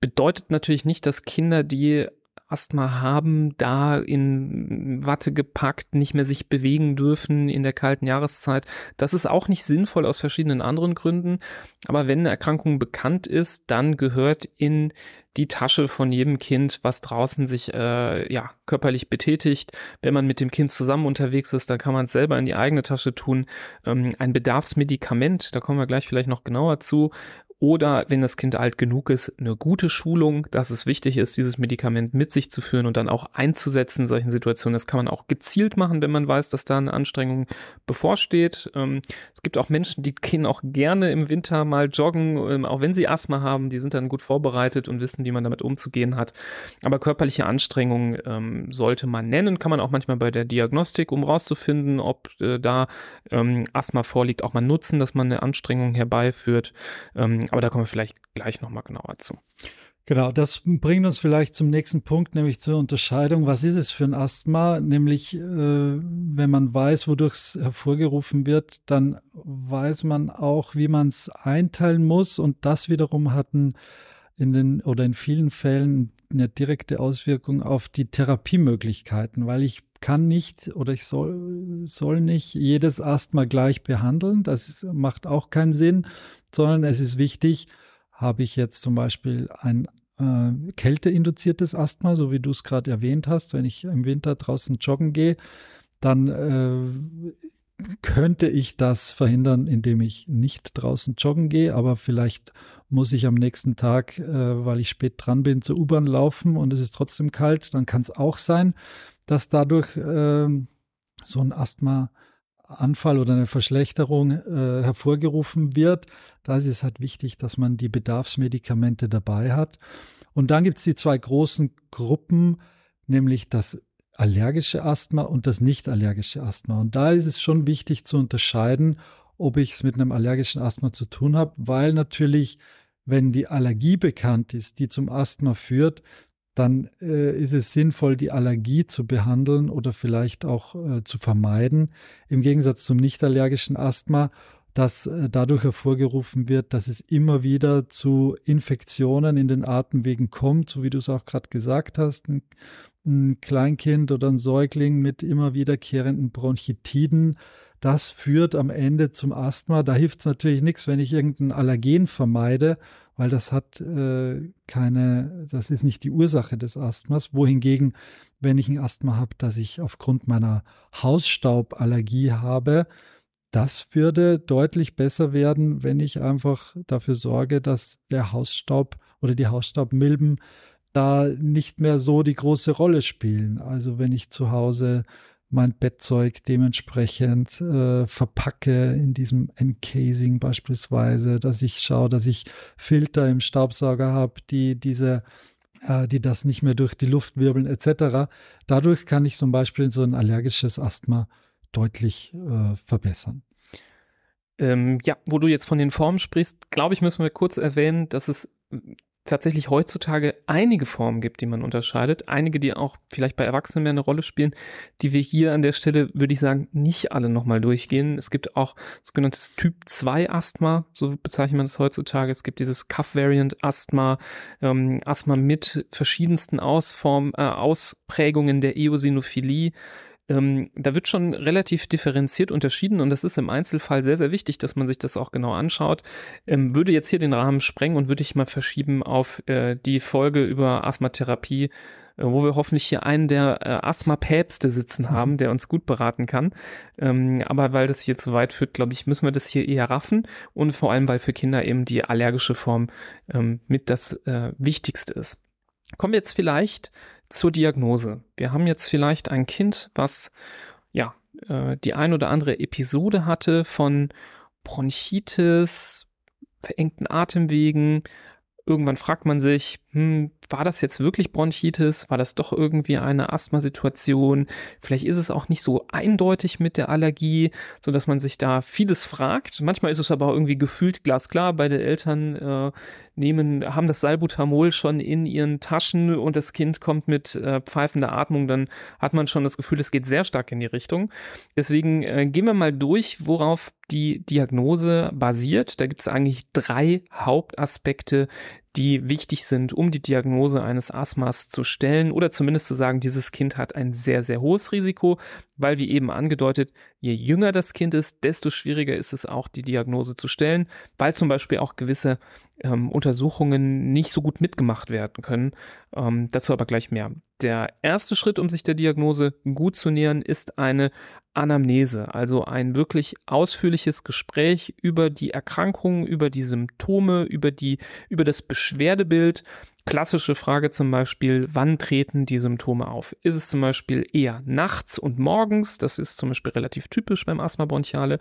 Bedeutet natürlich nicht, dass Kinder, die Asthma haben, da in Watte gepackt, nicht mehr sich bewegen dürfen in der kalten Jahreszeit. Das ist auch nicht sinnvoll aus verschiedenen anderen Gründen. Aber wenn eine Erkrankung bekannt ist, dann gehört in die Tasche von jedem Kind, was draußen sich äh, ja körperlich betätigt. Wenn man mit dem Kind zusammen unterwegs ist, dann kann man es selber in die eigene Tasche tun. Ähm, ein Bedarfsmedikament, da kommen wir gleich vielleicht noch genauer zu, oder wenn das Kind alt genug ist, eine gute Schulung, dass es wichtig ist, dieses Medikament mit sich zu führen und dann auch einzusetzen in solchen Situationen. Das kann man auch gezielt machen, wenn man weiß, dass da eine Anstrengung bevorsteht. Ähm, es gibt auch Menschen, die gehen auch gerne im Winter mal joggen, ähm, auch wenn sie Asthma haben, die sind dann gut vorbereitet und wissen, wie man damit umzugehen hat. Aber körperliche Anstrengung ähm, sollte man nennen, kann man auch manchmal bei der Diagnostik, um rauszufinden, ob äh, da Asthma vorliegt, auch mal nutzen, dass man eine Anstrengung herbeiführt. Aber da kommen wir vielleicht gleich nochmal genauer zu. Genau, das bringt uns vielleicht zum nächsten Punkt, nämlich zur Unterscheidung. Was ist es für ein Asthma? Nämlich, äh, wenn man weiß, wodurch es hervorgerufen wird, dann weiß man auch, wie man es einteilen muss. Und das wiederum hatten in den oder in vielen Fällen eine direkte Auswirkung auf die Therapiemöglichkeiten, weil ich kann nicht oder ich soll, soll nicht jedes Asthma gleich behandeln. Das ist, macht auch keinen Sinn, sondern es ist wichtig, habe ich jetzt zum Beispiel ein äh, kälteinduziertes Asthma, so wie du es gerade erwähnt hast, wenn ich im Winter draußen joggen gehe, dann äh, könnte ich das verhindern, indem ich nicht draußen joggen gehe, aber vielleicht muss ich am nächsten Tag, äh, weil ich spät dran bin, zur U-Bahn laufen und es ist trotzdem kalt, dann kann es auch sein, dass dadurch äh, so ein Asthma-Anfall oder eine Verschlechterung äh, hervorgerufen wird. Da ist es halt wichtig, dass man die Bedarfsmedikamente dabei hat. Und dann gibt es die zwei großen Gruppen, nämlich das allergische Asthma und das nicht allergische Asthma. Und da ist es schon wichtig zu unterscheiden, ob ich es mit einem allergischen Asthma zu tun habe, weil natürlich, wenn die Allergie bekannt ist, die zum Asthma führt, dann äh, ist es sinnvoll, die Allergie zu behandeln oder vielleicht auch äh, zu vermeiden. Im Gegensatz zum nicht allergischen Asthma, das äh, dadurch hervorgerufen wird, dass es immer wieder zu Infektionen in den Atemwegen kommt, so wie du es auch gerade gesagt hast. Ein, ein Kleinkind oder ein Säugling mit immer wiederkehrenden Bronchitiden, das führt am Ende zum Asthma. Da hilft es natürlich nichts, wenn ich irgendein Allergen vermeide, weil das hat äh, keine, das ist nicht die Ursache des Asthmas. Wohingegen, wenn ich ein Asthma habe, das ich aufgrund meiner Hausstauballergie habe, das würde deutlich besser werden, wenn ich einfach dafür sorge, dass der Hausstaub oder die Hausstaubmilben da nicht mehr so die große Rolle spielen. Also wenn ich zu Hause mein Bettzeug dementsprechend äh, verpacke in diesem Encasing beispielsweise, dass ich schaue, dass ich Filter im Staubsauger habe, die diese äh, die das nicht mehr durch die Luft wirbeln etc. Dadurch kann ich zum Beispiel so ein allergisches Asthma deutlich äh, verbessern. Ähm, ja, wo du jetzt von den Formen sprichst, glaube ich, müssen wir kurz erwähnen, dass es tatsächlich heutzutage einige Formen gibt, die man unterscheidet. Einige, die auch vielleicht bei Erwachsenen mehr eine Rolle spielen, die wir hier an der Stelle, würde ich sagen, nicht alle nochmal durchgehen. Es gibt auch sogenanntes Typ 2 Asthma, so bezeichnet man das heutzutage. Es gibt dieses Cuff-Variant Asthma, ähm, Asthma mit verschiedensten Ausform, äh, Ausprägungen der Eosinophilie ähm, da wird schon relativ differenziert unterschieden und das ist im Einzelfall sehr, sehr wichtig, dass man sich das auch genau anschaut. Ähm, würde jetzt hier den Rahmen sprengen und würde ich mal verschieben auf äh, die Folge über Asthmatherapie, äh, wo wir hoffentlich hier einen der äh, Asthma-Päpste sitzen haben, der uns gut beraten kann. Ähm, aber weil das hier zu weit führt, glaube ich, müssen wir das hier eher raffen und vor allem, weil für Kinder eben die allergische Form ähm, mit das äh, Wichtigste ist. Kommen wir jetzt vielleicht zur Diagnose. Wir haben jetzt vielleicht ein Kind, was ja äh, die ein oder andere Episode hatte von Bronchitis, verengten Atemwegen. Irgendwann fragt man sich, hm, war das jetzt wirklich Bronchitis? War das doch irgendwie eine Asthmasituation? Vielleicht ist es auch nicht so eindeutig mit der Allergie, so dass man sich da vieles fragt. Manchmal ist es aber auch irgendwie gefühlt glasklar. Beide Eltern äh, nehmen, haben das Salbutamol schon in ihren Taschen und das Kind kommt mit äh, pfeifender Atmung, dann hat man schon das Gefühl, es geht sehr stark in die Richtung. Deswegen äh, gehen wir mal durch, worauf die Diagnose basiert. Da gibt es eigentlich drei Hauptaspekte, die wichtig sind, um die Diagnose eines Asthmas zu stellen oder zumindest zu sagen, dieses Kind hat ein sehr, sehr hohes Risiko, weil wie eben angedeutet, je jünger das Kind ist, desto schwieriger ist es auch, die Diagnose zu stellen, weil zum Beispiel auch gewisse ähm, Untersuchungen nicht so gut mitgemacht werden können. Ähm, dazu aber gleich mehr. Der erste Schritt, um sich der Diagnose gut zu nähern, ist eine Anamnese, also ein wirklich ausführliches Gespräch über die Erkrankungen, über die Symptome, über die, über das Beschwerdebild. Klassische Frage zum Beispiel, wann treten die Symptome auf? Ist es zum Beispiel eher nachts und morgens? Das ist zum Beispiel relativ typisch beim Asthma bronchiale.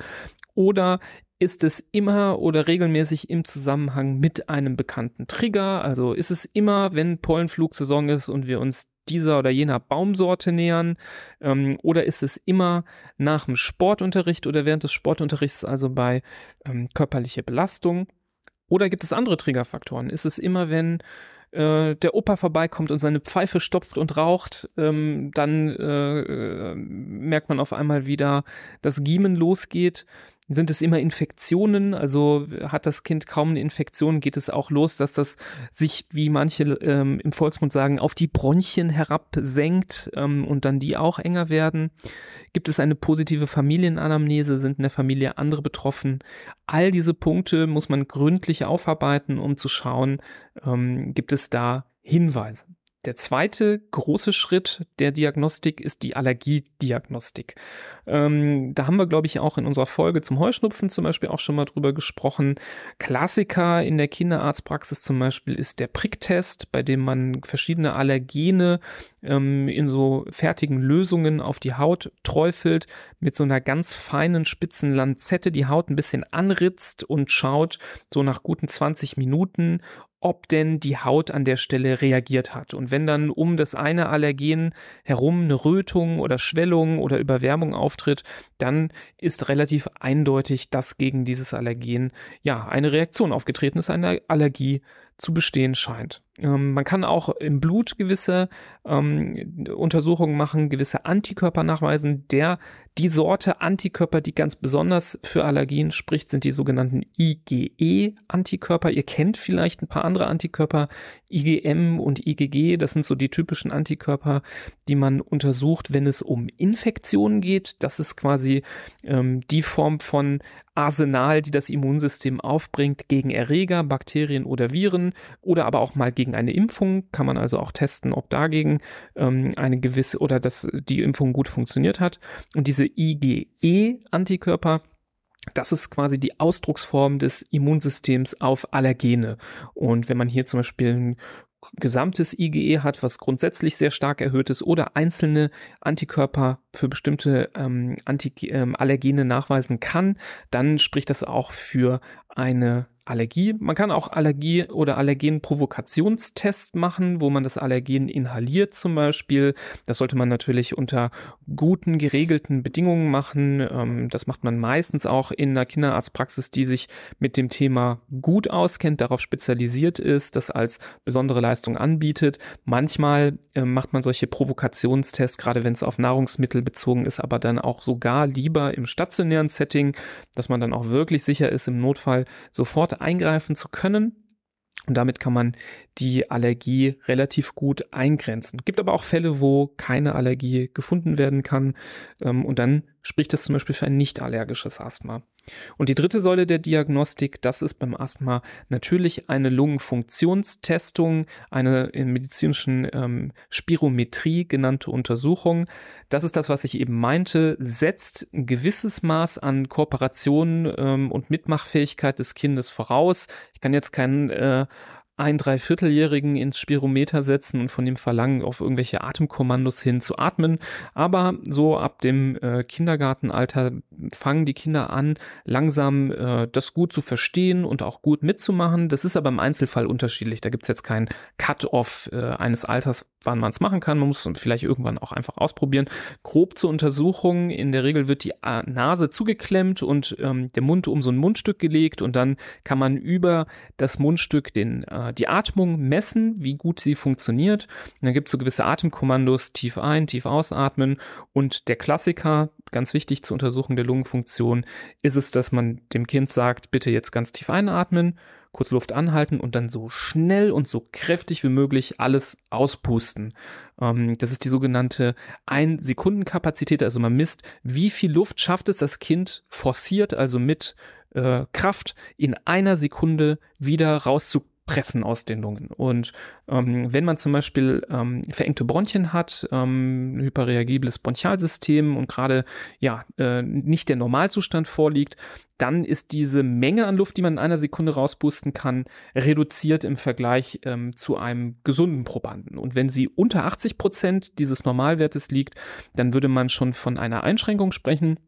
Oder ist es immer oder regelmäßig im Zusammenhang mit einem bekannten Trigger? Also ist es immer, wenn Pollenflugsaison ist und wir uns dieser oder jener Baumsorte nähern? Ähm, oder ist es immer nach dem Sportunterricht oder während des Sportunterrichts, also bei ähm, körperlicher Belastung? Oder gibt es andere Triggerfaktoren? Ist es immer, wenn äh, der Opa vorbeikommt und seine Pfeife stopft und raucht, ähm, dann äh, äh merkt man auf einmal wieder, dass Giemen losgeht. Sind es immer Infektionen? Also hat das Kind kaum eine Infektion, geht es auch los, dass das sich, wie manche ähm, im Volksmund sagen, auf die Bronchien herabsenkt ähm, und dann die auch enger werden? Gibt es eine positive Familienanamnese? Sind in der Familie andere betroffen? All diese Punkte muss man gründlich aufarbeiten, um zu schauen, ähm, gibt es da Hinweise. Der zweite große Schritt der Diagnostik ist die Allergiediagnostik. Ähm, da haben wir, glaube ich, auch in unserer Folge zum Heuschnupfen zum Beispiel auch schon mal drüber gesprochen. Klassiker in der Kinderarztpraxis zum Beispiel ist der Pricktest, bei dem man verschiedene Allergene ähm, in so fertigen Lösungen auf die Haut träufelt, mit so einer ganz feinen spitzen Lanzette die Haut ein bisschen anritzt und schaut so nach guten 20 Minuten, ob denn die Haut an der Stelle reagiert hat. Und wenn dann um das eine Allergen herum eine Rötung oder Schwellung oder Überwärmung auftritt, dann ist relativ eindeutig, dass gegen dieses Allergen ja eine Reaktion aufgetreten ist, eine Allergie zu bestehen scheint. Ähm, man kann auch im Blut gewisse ähm, Untersuchungen machen, gewisse Antikörper nachweisen. Der, die Sorte Antikörper, die ganz besonders für Allergien spricht, sind die sogenannten IgE-Antikörper. Ihr kennt vielleicht ein paar andere Antikörper, IgM und IgG. Das sind so die typischen Antikörper, die man untersucht, wenn es um Infektionen geht. Das ist quasi ähm, die Form von Arsenal, die das Immunsystem aufbringt gegen Erreger, Bakterien oder Viren oder aber auch mal gegen eine Impfung. Kann man also auch testen, ob dagegen ähm, eine gewisse oder dass die Impfung gut funktioniert hat. Und diese IgE-Antikörper, das ist quasi die Ausdrucksform des Immunsystems auf Allergene. Und wenn man hier zum Beispiel ein gesamtes IgE hat, was grundsätzlich sehr stark erhöht ist, oder einzelne Antikörper für bestimmte ähm, Anti ähm, Allergene nachweisen kann, dann spricht das auch für eine Allergie. Man kann auch Allergie- oder Allergenprovokationstest machen, wo man das Allergen inhaliert zum Beispiel. Das sollte man natürlich unter guten, geregelten Bedingungen machen. Ähm, das macht man meistens auch in einer Kinderarztpraxis, die sich mit dem Thema gut auskennt, darauf spezialisiert ist, das als besondere Leistung anbietet. Manchmal äh, macht man solche Provokationstests, gerade wenn es auf Nahrungsmittel bezogen ist, aber dann auch sogar lieber im stationären Setting, dass man dann auch wirklich sicher ist, im Notfall sofort eingreifen zu können. Und damit kann man die Allergie relativ gut eingrenzen. Gibt aber auch Fälle, wo keine Allergie gefunden werden kann. Ähm, und dann spricht das zum Beispiel für ein nicht allergisches Asthma. Und die dritte Säule der Diagnostik, das ist beim Asthma natürlich eine Lungenfunktionstestung, eine in medizinischen ähm, Spirometrie genannte Untersuchung. Das ist das, was ich eben meinte, setzt ein gewisses Maß an Kooperation ähm, und Mitmachfähigkeit des Kindes voraus. Ich kann jetzt keinen äh, ein Dreivierteljährigen ins Spirometer setzen und von ihm verlangen, auf irgendwelche Atemkommandos hin zu atmen. Aber so ab dem äh, Kindergartenalter fangen die Kinder an, langsam äh, das gut zu verstehen und auch gut mitzumachen. Das ist aber im Einzelfall unterschiedlich. Da gibt's jetzt kein Cut-off äh, eines Alters, wann man es machen kann. Man muss es vielleicht irgendwann auch einfach ausprobieren. Grob zur Untersuchung. In der Regel wird die äh, Nase zugeklemmt und ähm, der Mund um so ein Mundstück gelegt und dann kann man über das Mundstück den äh, die Atmung messen, wie gut sie funktioniert. Und dann gibt es so gewisse Atemkommandos, tief ein, tief ausatmen. Und der Klassiker, ganz wichtig zur Untersuchung der Lungenfunktion, ist es, dass man dem Kind sagt, bitte jetzt ganz tief einatmen, kurz Luft anhalten und dann so schnell und so kräftig wie möglich alles auspusten. Ähm, das ist die sogenannte Ein-Sekunden-Kapazität. Also man misst, wie viel Luft schafft es das Kind forciert, also mit äh, Kraft in einer Sekunde wieder rauszupusten pressen aus den Lungen. Und ähm, wenn man zum Beispiel ähm, verengte Bronchien hat, ähm, hyperreagibles Bronchialsystem und gerade ja äh, nicht der Normalzustand vorliegt, dann ist diese Menge an Luft, die man in einer Sekunde rauspusten kann, reduziert im Vergleich ähm, zu einem gesunden Probanden. Und wenn sie unter 80 Prozent dieses Normalwertes liegt, dann würde man schon von einer Einschränkung sprechen.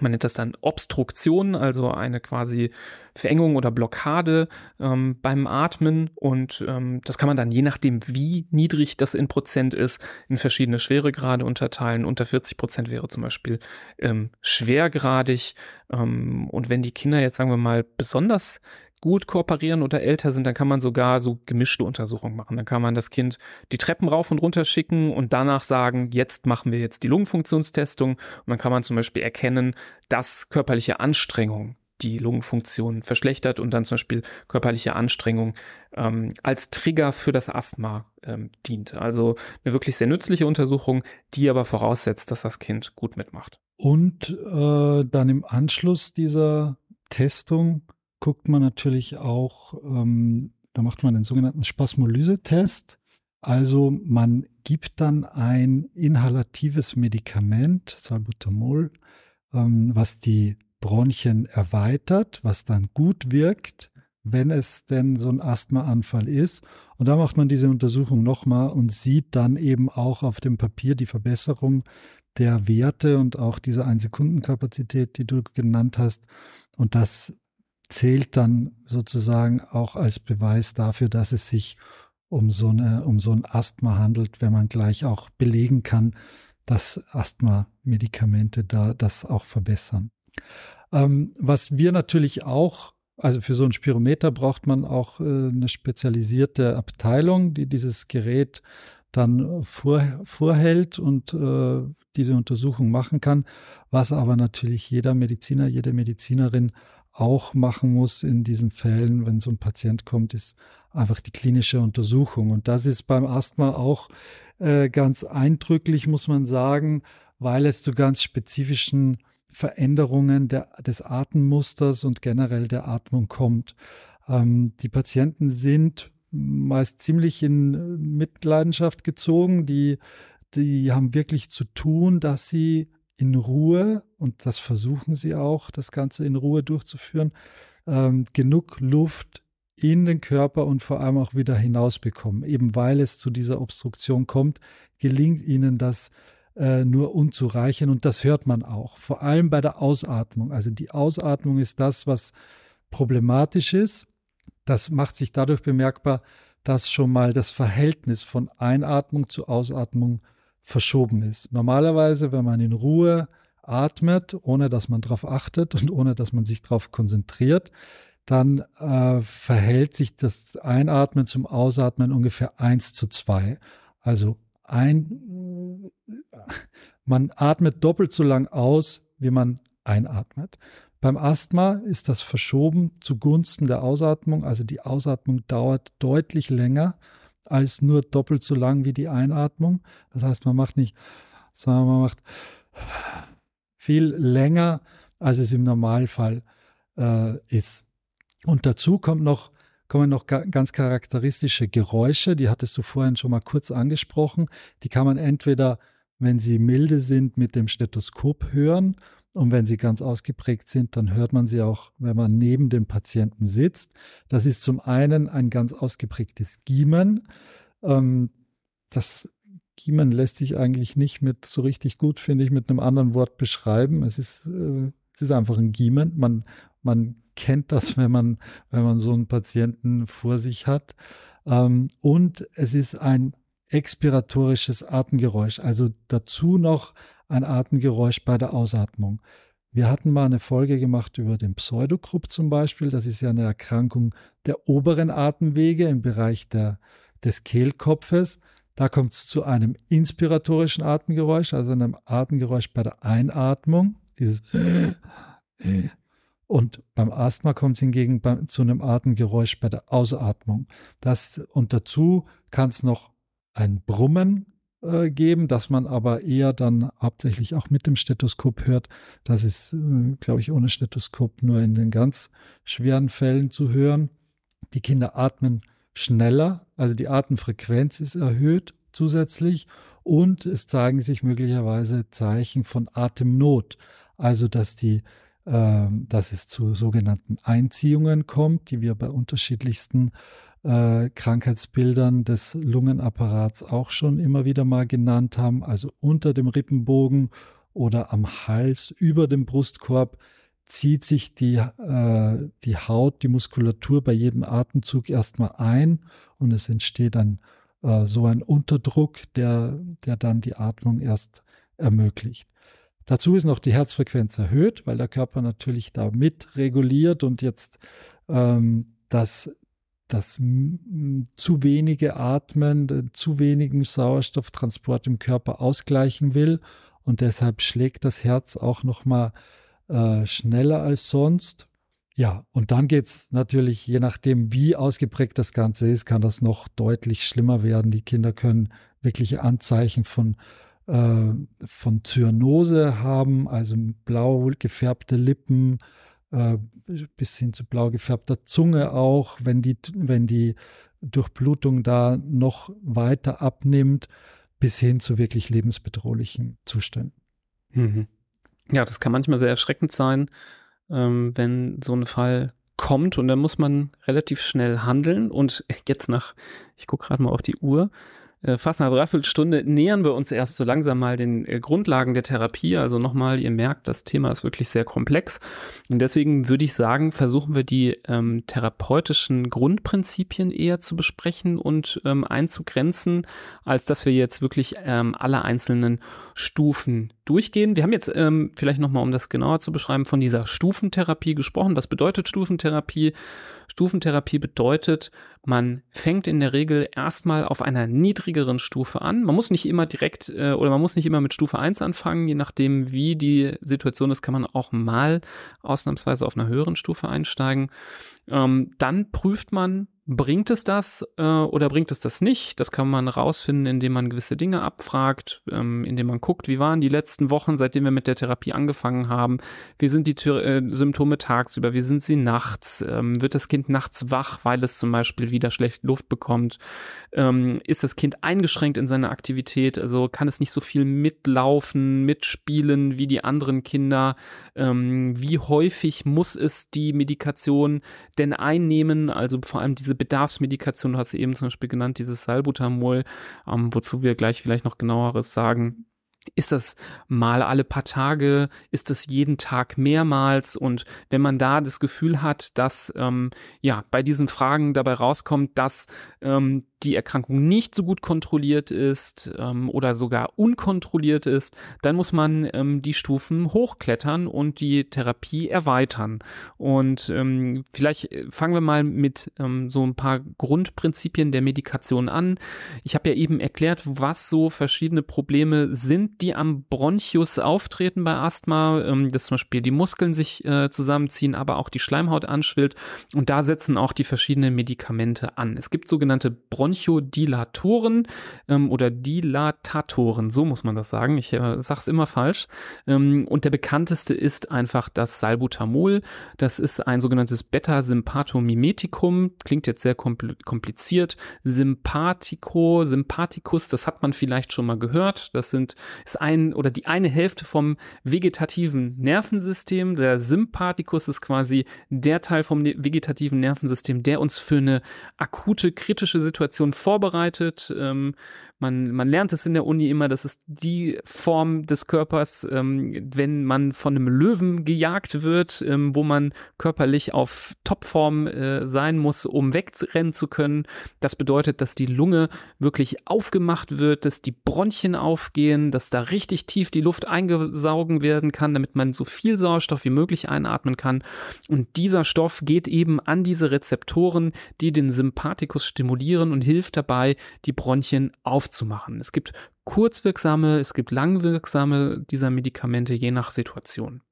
Man nennt das dann Obstruktion, also eine quasi Verengung oder Blockade ähm, beim Atmen. Und ähm, das kann man dann je nachdem, wie niedrig das in Prozent ist, in verschiedene Schweregrade unterteilen. Unter 40 Prozent wäre zum Beispiel ähm, schwergradig. Ähm, und wenn die Kinder jetzt, sagen wir mal, besonders gut kooperieren oder älter sind, dann kann man sogar so gemischte Untersuchungen machen. Dann kann man das Kind die Treppen rauf und runter schicken und danach sagen, jetzt machen wir jetzt die Lungenfunktionstestung. Und dann kann man zum Beispiel erkennen, dass körperliche Anstrengung die Lungenfunktion verschlechtert und dann zum Beispiel körperliche Anstrengung ähm, als Trigger für das Asthma ähm, dient. Also eine wirklich sehr nützliche Untersuchung, die aber voraussetzt, dass das Kind gut mitmacht. Und äh, dann im Anschluss dieser Testung guckt man natürlich auch, ähm, da macht man den sogenannten Spasmolyse-Test. Also man gibt dann ein inhalatives Medikament, Salbutamol, ähm, was die Bronchien erweitert, was dann gut wirkt, wenn es denn so ein Asthmaanfall ist. Und da macht man diese Untersuchung nochmal und sieht dann eben auch auf dem Papier die Verbesserung der Werte und auch diese Ein-Sekunden-Kapazität, die du genannt hast. Und das zählt dann sozusagen auch als Beweis dafür, dass es sich um so, eine, um so ein Asthma handelt, wenn man gleich auch belegen kann, dass Asthma-Medikamente da das auch verbessern. Ähm, was wir natürlich auch, also für so ein Spirometer braucht man auch äh, eine spezialisierte Abteilung, die dieses Gerät dann vor, vorhält und äh, diese Untersuchung machen kann, was aber natürlich jeder Mediziner, jede Medizinerin auch machen muss in diesen Fällen, wenn so ein Patient kommt, ist einfach die klinische Untersuchung. Und das ist beim Asthma auch äh, ganz eindrücklich, muss man sagen, weil es zu ganz spezifischen Veränderungen der, des Atemmusters und generell der Atmung kommt. Ähm, die Patienten sind meist ziemlich in Mitleidenschaft gezogen. Die, die haben wirklich zu tun, dass sie in Ruhe, und das versuchen sie auch, das Ganze in Ruhe durchzuführen, ähm, genug Luft in den Körper und vor allem auch wieder hinausbekommen. Eben weil es zu dieser Obstruktion kommt, gelingt ihnen das äh, nur unzureichend und das hört man auch. Vor allem bei der Ausatmung. Also die Ausatmung ist das, was problematisch ist. Das macht sich dadurch bemerkbar, dass schon mal das Verhältnis von Einatmung zu Ausatmung verschoben ist. Normalerweise, wenn man in Ruhe atmet, ohne dass man darauf achtet und ohne dass man sich darauf konzentriert, dann äh, verhält sich das Einatmen zum Ausatmen ungefähr 1 zu 2. Also ein, man atmet doppelt so lang aus, wie man einatmet. Beim Asthma ist das verschoben zugunsten der Ausatmung. Also die Ausatmung dauert deutlich länger als nur doppelt so lang wie die Einatmung. Das heißt, man macht nicht, sondern man macht viel länger, als es im Normalfall äh, ist. Und dazu kommt noch, kommen noch ganz charakteristische Geräusche, die hattest du vorhin schon mal kurz angesprochen. Die kann man entweder, wenn sie milde sind, mit dem Stethoskop hören und wenn sie ganz ausgeprägt sind, dann hört man sie auch, wenn man neben dem Patienten sitzt. Das ist zum einen ein ganz ausgeprägtes Giemen. Ähm, das Giemen lässt sich eigentlich nicht mit so richtig gut, finde ich, mit einem anderen Wort beschreiben. Es ist, äh, es ist einfach ein Giemen. Man, man kennt das, wenn man, wenn man so einen Patienten vor sich hat. Ähm, und es ist ein expiratorisches Atemgeräusch, also dazu noch ein Atemgeräusch bei der Ausatmung. Wir hatten mal eine Folge gemacht über den Pseudogrupp zum Beispiel. Das ist ja eine Erkrankung der oberen Atemwege im Bereich der, des Kehlkopfes. Da kommt es zu einem inspiratorischen Atemgeräusch, also einem Atemgeräusch bei der Einatmung. Dieses und beim Asthma kommt es hingegen bei, zu einem Atemgeräusch bei der Ausatmung. Das, und dazu kann es noch ein Brummen äh, geben, das man aber eher dann hauptsächlich auch mit dem Stethoskop hört. Das ist, äh, glaube ich, ohne Stethoskop nur in den ganz schweren Fällen zu hören. Die Kinder atmen schneller, also die Atemfrequenz ist erhöht zusätzlich und es zeigen sich möglicherweise Zeichen von Atemnot, also dass die ähm, dass es zu sogenannten Einziehungen kommt, die wir bei unterschiedlichsten äh, Krankheitsbildern des Lungenapparats auch schon immer wieder mal genannt haben, also unter dem Rippenbogen oder am Hals, über dem Brustkorb zieht sich die, äh, die Haut, die Muskulatur bei jedem Atemzug erstmal ein und es entsteht dann äh, so ein Unterdruck, der, der dann die Atmung erst ermöglicht. Dazu ist noch die Herzfrequenz erhöht, weil der Körper natürlich da mit reguliert und jetzt ähm, das, das zu wenige Atmen, zu wenigen Sauerstofftransport im Körper ausgleichen will. Und deshalb schlägt das Herz auch noch mal äh, schneller als sonst. Ja, und dann geht es natürlich, je nachdem, wie ausgeprägt das Ganze ist, kann das noch deutlich schlimmer werden. Die Kinder können wirkliche Anzeichen von äh, von Zyanose haben, also blau gefärbte Lippen, äh, bis hin zu blau gefärbter Zunge auch, wenn die, wenn die Durchblutung da noch weiter abnimmt, bis hin zu wirklich lebensbedrohlichen Zuständen. Mhm. Ja, das kann manchmal sehr erschreckend sein, ähm, wenn so ein Fall kommt und dann muss man relativ schnell handeln. Und jetzt nach, ich gucke gerade mal auf die Uhr, fast eine Dreiviertelstunde nähern wir uns erst so langsam mal den äh, Grundlagen der Therapie. Also nochmal, ihr merkt, das Thema ist wirklich sehr komplex. Und deswegen würde ich sagen, versuchen wir die ähm, therapeutischen Grundprinzipien eher zu besprechen und ähm, einzugrenzen, als dass wir jetzt wirklich ähm, alle einzelnen Stufen durchgehen. Wir haben jetzt ähm, vielleicht nochmal, um das genauer zu beschreiben, von dieser Stufentherapie gesprochen. Was bedeutet Stufentherapie? Stufentherapie bedeutet, man fängt in der Regel erstmal auf einer niedrigeren Stufe an. Man muss nicht immer direkt äh, oder man muss nicht immer mit Stufe 1 anfangen, je nachdem, wie die Situation ist, kann man auch mal ausnahmsweise auf einer höheren Stufe einsteigen. Ähm, dann prüft man, Bringt es das äh, oder bringt es das nicht? Das kann man rausfinden, indem man gewisse Dinge abfragt, ähm, indem man guckt, wie waren die letzten Wochen, seitdem wir mit der Therapie angefangen haben, wie sind die äh, Symptome tagsüber, wie sind sie nachts, ähm, wird das Kind nachts wach, weil es zum Beispiel wieder schlecht Luft bekommt, ähm, ist das Kind eingeschränkt in seiner Aktivität, also kann es nicht so viel mitlaufen, mitspielen wie die anderen Kinder, ähm, wie häufig muss es die Medikation denn einnehmen, also vor allem diese Bedarfsmedikation, du hast eben zum Beispiel genannt, dieses Salbutamol, ähm, wozu wir gleich vielleicht noch genaueres sagen. Ist das mal alle paar Tage? Ist das jeden Tag mehrmals? Und wenn man da das Gefühl hat, dass ähm, ja bei diesen Fragen dabei rauskommt, dass ähm, die Erkrankung nicht so gut kontrolliert ist ähm, oder sogar unkontrolliert ist, dann muss man ähm, die Stufen hochklettern und die Therapie erweitern. Und ähm, vielleicht äh, fangen wir mal mit ähm, so ein paar Grundprinzipien der Medikation an. Ich habe ja eben erklärt, was so verschiedene Probleme sind, die am Bronchus auftreten bei Asthma, ähm, dass zum Beispiel die Muskeln sich äh, zusammenziehen, aber auch die Schleimhaut anschwillt. Und da setzen auch die verschiedenen Medikamente an. Es gibt sogenannte Bronchus Bronchodilatoren ähm, oder Dilatatoren, so muss man das sagen. Ich äh, sage es immer falsch. Ähm, und der bekannteste ist einfach das Salbutamol. Das ist ein sogenanntes Beta-Sympathomimetikum. Klingt jetzt sehr kompliziert. Sympathico, Sympathicus, das hat man vielleicht schon mal gehört. Das sind, ist ein oder die eine Hälfte vom vegetativen Nervensystem. Der Sympathikus ist quasi der Teil vom ne-, vegetativen Nervensystem, der uns für eine akute, kritische Situation Situation vorbereitet. Ähm, man, man lernt es in der Uni immer, das ist die Form des Körpers, ähm, wenn man von einem Löwen gejagt wird, ähm, wo man körperlich auf Topform äh, sein muss, um wegrennen zu können. Das bedeutet, dass die Lunge wirklich aufgemacht wird, dass die Bronchien aufgehen, dass da richtig tief die Luft eingesaugen werden kann, damit man so viel Sauerstoff wie möglich einatmen kann. Und dieser Stoff geht eben an diese Rezeptoren, die den Sympathikus stimulieren und hilft dabei, die Bronchien aufzunehmen aufzumachen. Es gibt kurzwirksame, es gibt langwirksame dieser Medikamente je nach Situation.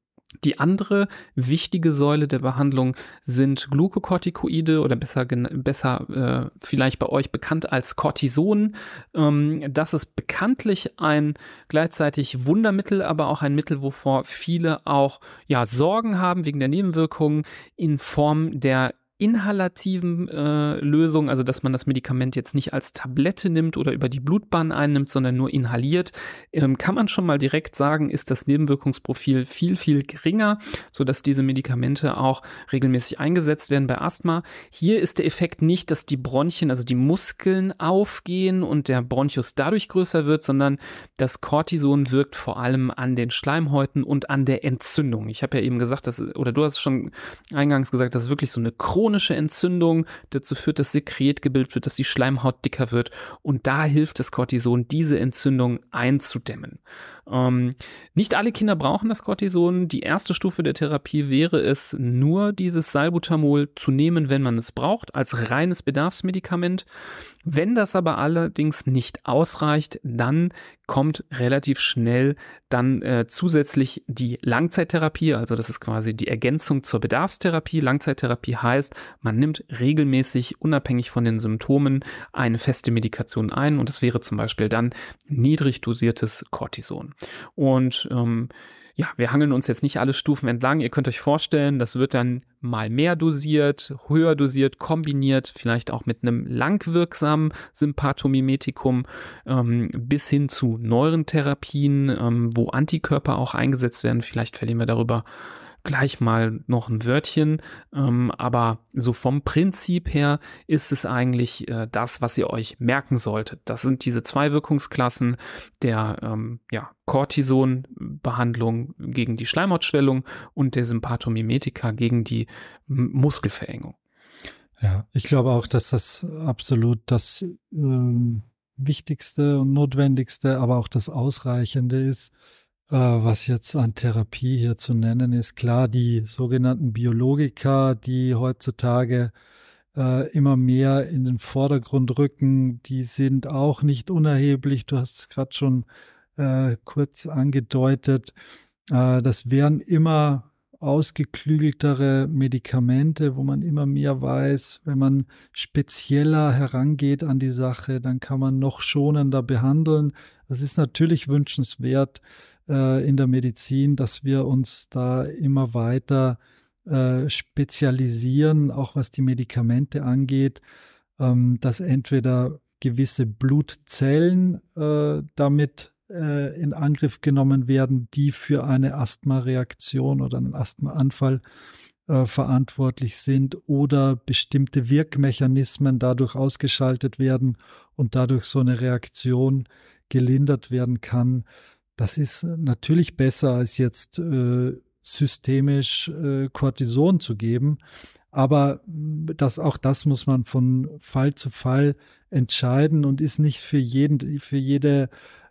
Die andere wichtige Säule der Behandlung sind Glukokortikoide oder besser, besser äh, vielleicht bei euch bekannt als Cortison. Ähm, das ist bekanntlich ein gleichzeitig Wundermittel, aber auch ein Mittel, wovor viele auch ja, Sorgen haben wegen der Nebenwirkungen in Form der inhalativen äh, Lösung, also dass man das Medikament jetzt nicht als Tablette nimmt oder über die Blutbahn einnimmt, sondern nur inhaliert, ähm, kann man schon mal direkt sagen, ist das Nebenwirkungsprofil viel, viel geringer, sodass diese Medikamente auch regelmäßig eingesetzt werden bei Asthma. Hier ist der Effekt nicht, dass die Bronchien, also die Muskeln aufgehen und der Bronchus dadurch größer wird, sondern das Cortison wirkt vor allem an den Schleimhäuten und an der Entzündung. Ich habe ja eben gesagt, dass, oder du hast schon eingangs gesagt, das ist wirklich so eine chronische chronische Entzündung dazu führt, dass Sekret gebildet wird, dass die Schleimhaut dicker wird. Und da hilft das Cortison, diese Entzündung einzudämmen. Ähm, nicht alle Kinder brauchen das Cortison. Die erste Stufe der Therapie wäre es, nur dieses Salbutamol zu nehmen, wenn man es braucht, als reines Bedarfsmedikament. Wenn das aber allerdings nicht ausreicht, dann kommt relativ schnell dann äh, zusätzlich die Langzeittherapie, also das ist quasi die Ergänzung zur Bedarfstherapie. Langzeittherapie heißt, man nimmt regelmäßig, unabhängig von den Symptomen, eine feste Medikation ein und das wäre zum Beispiel dann niedrig dosiertes Cortison. Und ähm, ja, wir hangeln uns jetzt nicht alle Stufen entlang. Ihr könnt euch vorstellen, das wird dann mal mehr dosiert, höher dosiert, kombiniert, vielleicht auch mit einem langwirksamen Sympathomimetikum ähm, bis hin zu neueren Therapien, ähm, wo Antikörper auch eingesetzt werden. Vielleicht verlieren wir darüber gleich mal noch ein Wörtchen, ähm, aber so vom Prinzip her ist es eigentlich äh, das, was ihr euch merken solltet. Das sind diese zwei Wirkungsklassen der ähm, ja, Cortison-Behandlung gegen die Schleimhautschwellung und der Sympathomimetika gegen die Muskelverengung. Ja, ich glaube auch, dass das absolut das ähm, Wichtigste und Notwendigste, aber auch das Ausreichende ist was jetzt an Therapie hier zu nennen ist. Klar, die sogenannten Biologika, die heutzutage äh, immer mehr in den Vordergrund rücken, die sind auch nicht unerheblich. Du hast es gerade schon äh, kurz angedeutet. Äh, das wären immer ausgeklügeltere Medikamente, wo man immer mehr weiß, wenn man spezieller herangeht an die Sache, dann kann man noch schonender behandeln. Das ist natürlich wünschenswert, äh, in der Medizin, dass wir uns da immer weiter äh, spezialisieren, auch was die Medikamente angeht, ähm, dass entweder gewisse Blutzellen äh, damit äh, in Angriff genommen werden, die für eine Asthmareaktion oder einen Asthmaanfall äh, verantwortlich sind oder bestimmte Wirkmechanismen dadurch ausgeschaltet werden und dadurch so eine Reaktion gelindert werden kann. Das ist natürlich besser als jetzt äh, systemisch äh, Cortison zu geben. Aber das, auch das muss man von Fall zu Fall entscheiden und ist nicht für jeden, für jede,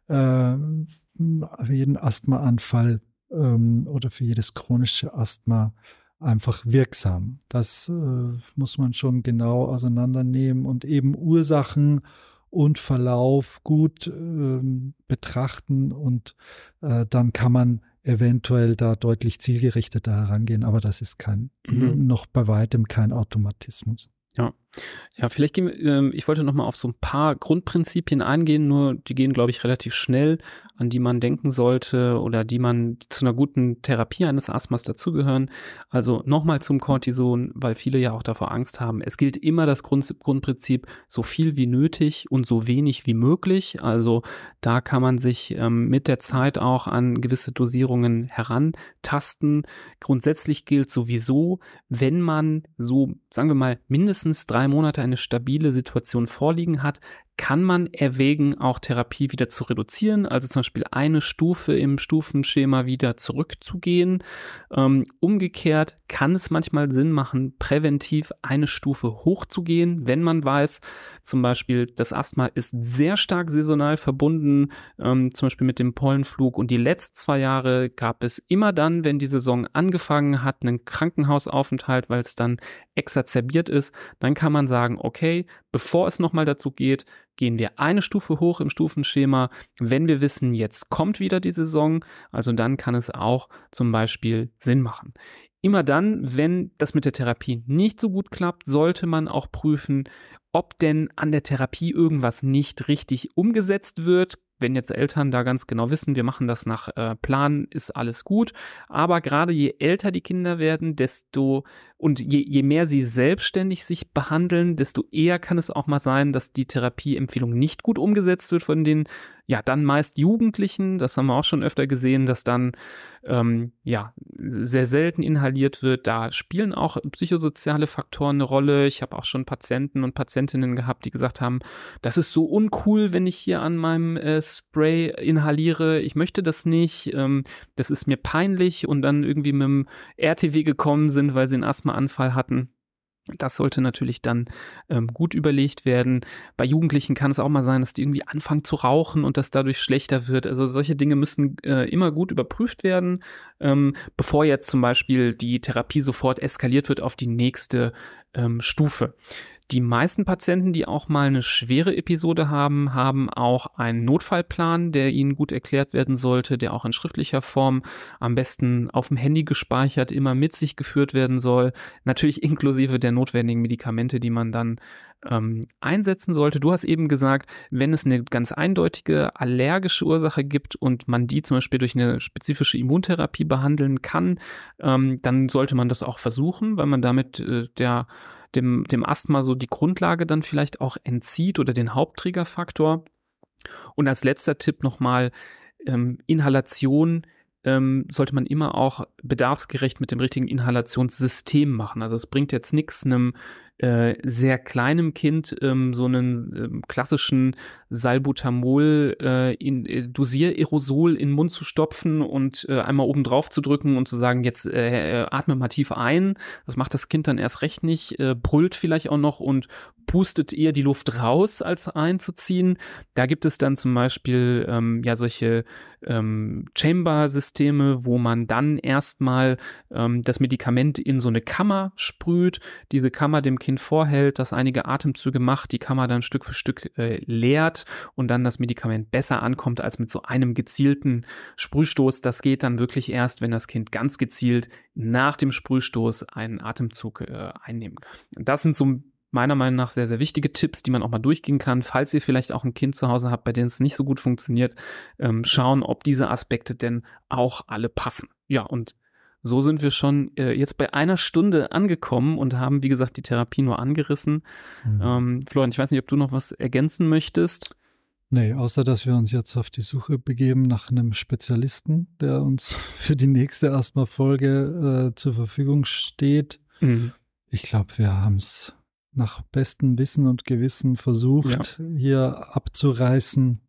äh, für jeden Asthmaanfall ähm, oder für jedes chronische Asthma einfach wirksam. Das äh, muss man schon genau auseinandernehmen und eben Ursachen und Verlauf gut äh, betrachten und äh, dann kann man eventuell da deutlich zielgerichteter herangehen, aber das ist kein, mhm. noch bei weitem kein Automatismus. Ja. Ja, vielleicht gehen wir, ähm, ich wollte noch mal auf so ein paar Grundprinzipien eingehen, nur die gehen, glaube ich, relativ schnell, an die man denken sollte oder die man zu einer guten Therapie eines Asthmas dazugehören. Also nochmal zum Cortison, weil viele ja auch davor Angst haben. Es gilt immer das Grund, Grundprinzip, so viel wie nötig und so wenig wie möglich. Also da kann man sich ähm, mit der Zeit auch an gewisse Dosierungen herantasten. Grundsätzlich gilt sowieso, wenn man so, sagen wir mal, mindestens drei Monate eine stabile Situation vorliegen hat, kann man erwägen, auch Therapie wieder zu reduzieren, also zum Beispiel eine Stufe im Stufenschema wieder zurückzugehen. Ähm, umgekehrt kann es manchmal Sinn machen, präventiv eine Stufe hochzugehen, wenn man weiß, zum Beispiel das Asthma ist sehr stark saisonal verbunden, ähm, zum Beispiel mit dem Pollenflug und die letzten zwei Jahre gab es immer dann, wenn die Saison angefangen hat, einen Krankenhausaufenthalt, weil es dann exazerbiert ist, dann kann man sagen, okay, bevor es nochmal dazu geht, gehen wir eine Stufe hoch im Stufenschema, wenn wir wissen, jetzt kommt wieder die Saison. Also dann kann es auch zum Beispiel Sinn machen. Immer dann, wenn das mit der Therapie nicht so gut klappt, sollte man auch prüfen, ob denn an der Therapie irgendwas nicht richtig umgesetzt wird wenn jetzt Eltern da ganz genau wissen, wir machen das nach äh, Plan, ist alles gut. Aber gerade je älter die Kinder werden, desto und je, je mehr sie selbstständig sich behandeln, desto eher kann es auch mal sein, dass die Therapieempfehlung nicht gut umgesetzt wird von den ja, dann meist Jugendlichen, das haben wir auch schon öfter gesehen, dass dann ähm, ja sehr selten inhaliert wird. Da spielen auch psychosoziale Faktoren eine Rolle. Ich habe auch schon Patienten und Patientinnen gehabt, die gesagt haben, das ist so uncool, wenn ich hier an meinem äh, Spray inhaliere. Ich möchte das nicht. Ähm, das ist mir peinlich und dann irgendwie mit dem RTW gekommen sind, weil sie einen Asthmaanfall hatten. Das sollte natürlich dann ähm, gut überlegt werden. Bei Jugendlichen kann es auch mal sein, dass die irgendwie anfangen zu rauchen und das dadurch schlechter wird. Also solche Dinge müssen äh, immer gut überprüft werden, ähm, bevor jetzt zum Beispiel die Therapie sofort eskaliert wird auf die nächste ähm, Stufe. Die meisten Patienten, die auch mal eine schwere Episode haben, haben auch einen Notfallplan, der ihnen gut erklärt werden sollte, der auch in schriftlicher Form am besten auf dem Handy gespeichert immer mit sich geführt werden soll. Natürlich inklusive der notwendigen Medikamente, die man dann ähm, einsetzen sollte. Du hast eben gesagt, wenn es eine ganz eindeutige allergische Ursache gibt und man die zum Beispiel durch eine spezifische Immuntherapie behandeln kann, ähm, dann sollte man das auch versuchen, weil man damit äh, der dem, dem Asthma so die Grundlage dann vielleicht auch entzieht oder den Hauptträgerfaktor. Und als letzter Tipp nochmal, ähm, Inhalation ähm, sollte man immer auch bedarfsgerecht mit dem richtigen Inhalationssystem machen. Also es bringt jetzt nichts, einem äh, sehr kleinem Kind ähm, so einen ähm, klassischen Salbutamol äh, in äh, Dosiererosol in den Mund zu stopfen und äh, einmal oben drauf zu drücken und zu sagen, jetzt äh, äh, atme mal tief ein. Das macht das Kind dann erst recht nicht, äh, brüllt vielleicht auch noch und pustet eher die Luft raus, als einzuziehen. Da gibt es dann zum Beispiel ähm, ja solche ähm, Chamber-Systeme, wo man dann erstmal ähm, das Medikament in so eine Kammer sprüht, diese Kammer dem Kind vorhält, das einige Atemzüge macht, die Kammer dann Stück für Stück äh, leert und dann das Medikament besser ankommt als mit so einem gezielten Sprühstoß. Das geht dann wirklich erst, wenn das Kind ganz gezielt nach dem Sprühstoß einen Atemzug äh, einnehmen kann. Das sind so meiner Meinung nach sehr, sehr wichtige Tipps, die man auch mal durchgehen kann. Falls ihr vielleicht auch ein Kind zu Hause habt, bei dem es nicht so gut funktioniert, ähm, schauen, ob diese Aspekte denn auch alle passen. Ja, und so sind wir schon äh, jetzt bei einer Stunde angekommen und haben, wie gesagt, die Therapie nur angerissen. Mhm. Ähm, Florian, ich weiß nicht, ob du noch was ergänzen möchtest. Nee, außer dass wir uns jetzt auf die Suche begeben nach einem Spezialisten, der uns für die nächste Asthma-Folge äh, zur Verfügung steht. Mhm. Ich glaube, wir haben es nach bestem Wissen und Gewissen versucht, ja. hier abzureißen.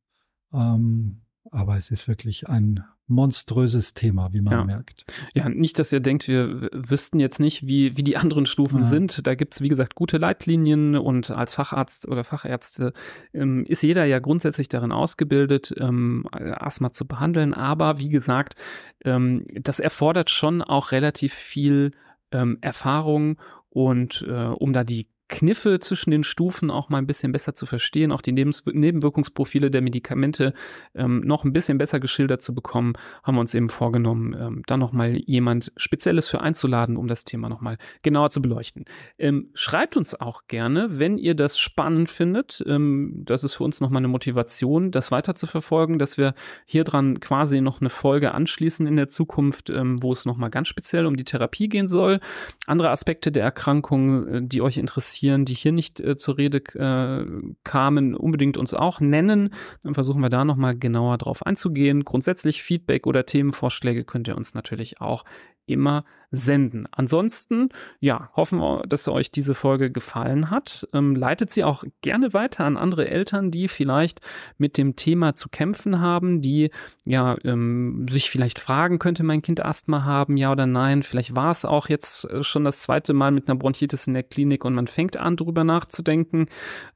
Ähm, aber es ist wirklich ein monströses Thema, wie man ja. merkt. Ja, nicht, dass ihr denkt, wir wüssten jetzt nicht, wie, wie die anderen Stufen ja. sind. Da gibt's wie gesagt, gute Leitlinien und als Facharzt oder Fachärzte ähm, ist jeder ja grundsätzlich darin ausgebildet, ähm, Asthma zu behandeln. Aber wie gesagt, ähm, das erfordert schon auch relativ viel ähm, Erfahrung und äh, um da die Kniffe zwischen den Stufen auch mal ein bisschen besser zu verstehen, auch die Nebenwirkungsprofile der Medikamente ähm, noch ein bisschen besser geschildert zu bekommen, haben wir uns eben vorgenommen, ähm, da nochmal jemand Spezielles für einzuladen, um das Thema nochmal genauer zu beleuchten. Ähm, schreibt uns auch gerne, wenn ihr das spannend findet. Ähm, das ist für uns nochmal eine Motivation, das weiter zu verfolgen, dass wir hier dran quasi noch eine Folge anschließen in der Zukunft, ähm, wo es nochmal ganz speziell um die Therapie gehen soll. Andere Aspekte der Erkrankung, äh, die euch interessieren, interessieren, die hier nicht äh, zur Rede äh, kamen, unbedingt uns auch nennen. Dann versuchen wir da nochmal genauer drauf einzugehen. Grundsätzlich Feedback oder Themenvorschläge könnt ihr uns natürlich auch immer senden. Ansonsten, ja, hoffen wir, dass euch diese Folge gefallen hat. Ähm, leitet sie auch gerne weiter an andere Eltern, die vielleicht mit dem Thema zu kämpfen haben, die ja ähm, sich vielleicht fragen, könnte mein Kind Asthma haben, ja oder nein? Vielleicht war es auch jetzt äh, schon das zweite Mal mit einer Bronchitis in der Klinik und man fängt an, darüber nachzudenken.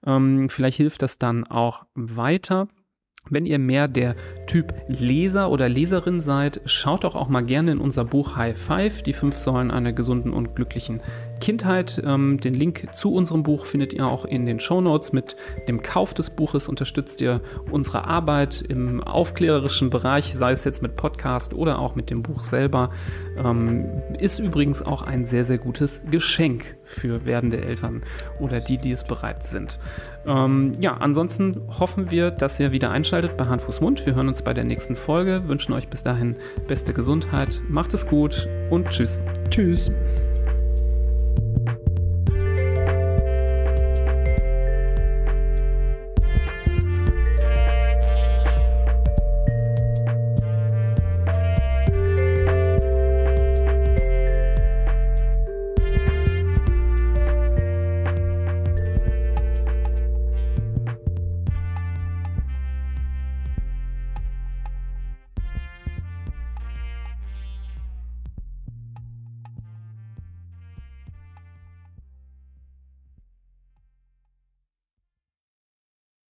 Ähm, vielleicht hilft das dann auch weiter. Wenn ihr mehr der Typ Leser oder Leserin seid, schaut doch auch mal gerne in unser Buch High Five, die fünf Säulen einer gesunden und glücklichen Kindheit. Ähm, den Link zu unserem Buch findet ihr auch in den Show Notes. Mit dem Kauf des Buches unterstützt ihr unsere Arbeit im aufklärerischen Bereich, sei es jetzt mit Podcast oder auch mit dem Buch selber. Ähm, ist übrigens auch ein sehr, sehr gutes Geschenk für werdende Eltern oder die, die es bereit sind. Ähm, ja, ansonsten hoffen wir, dass ihr wieder einschaltet bei Hand, Fuß, Mund. Wir hören uns bei der nächsten Folge, wünschen euch bis dahin beste Gesundheit, macht es gut und tschüss. Tschüss.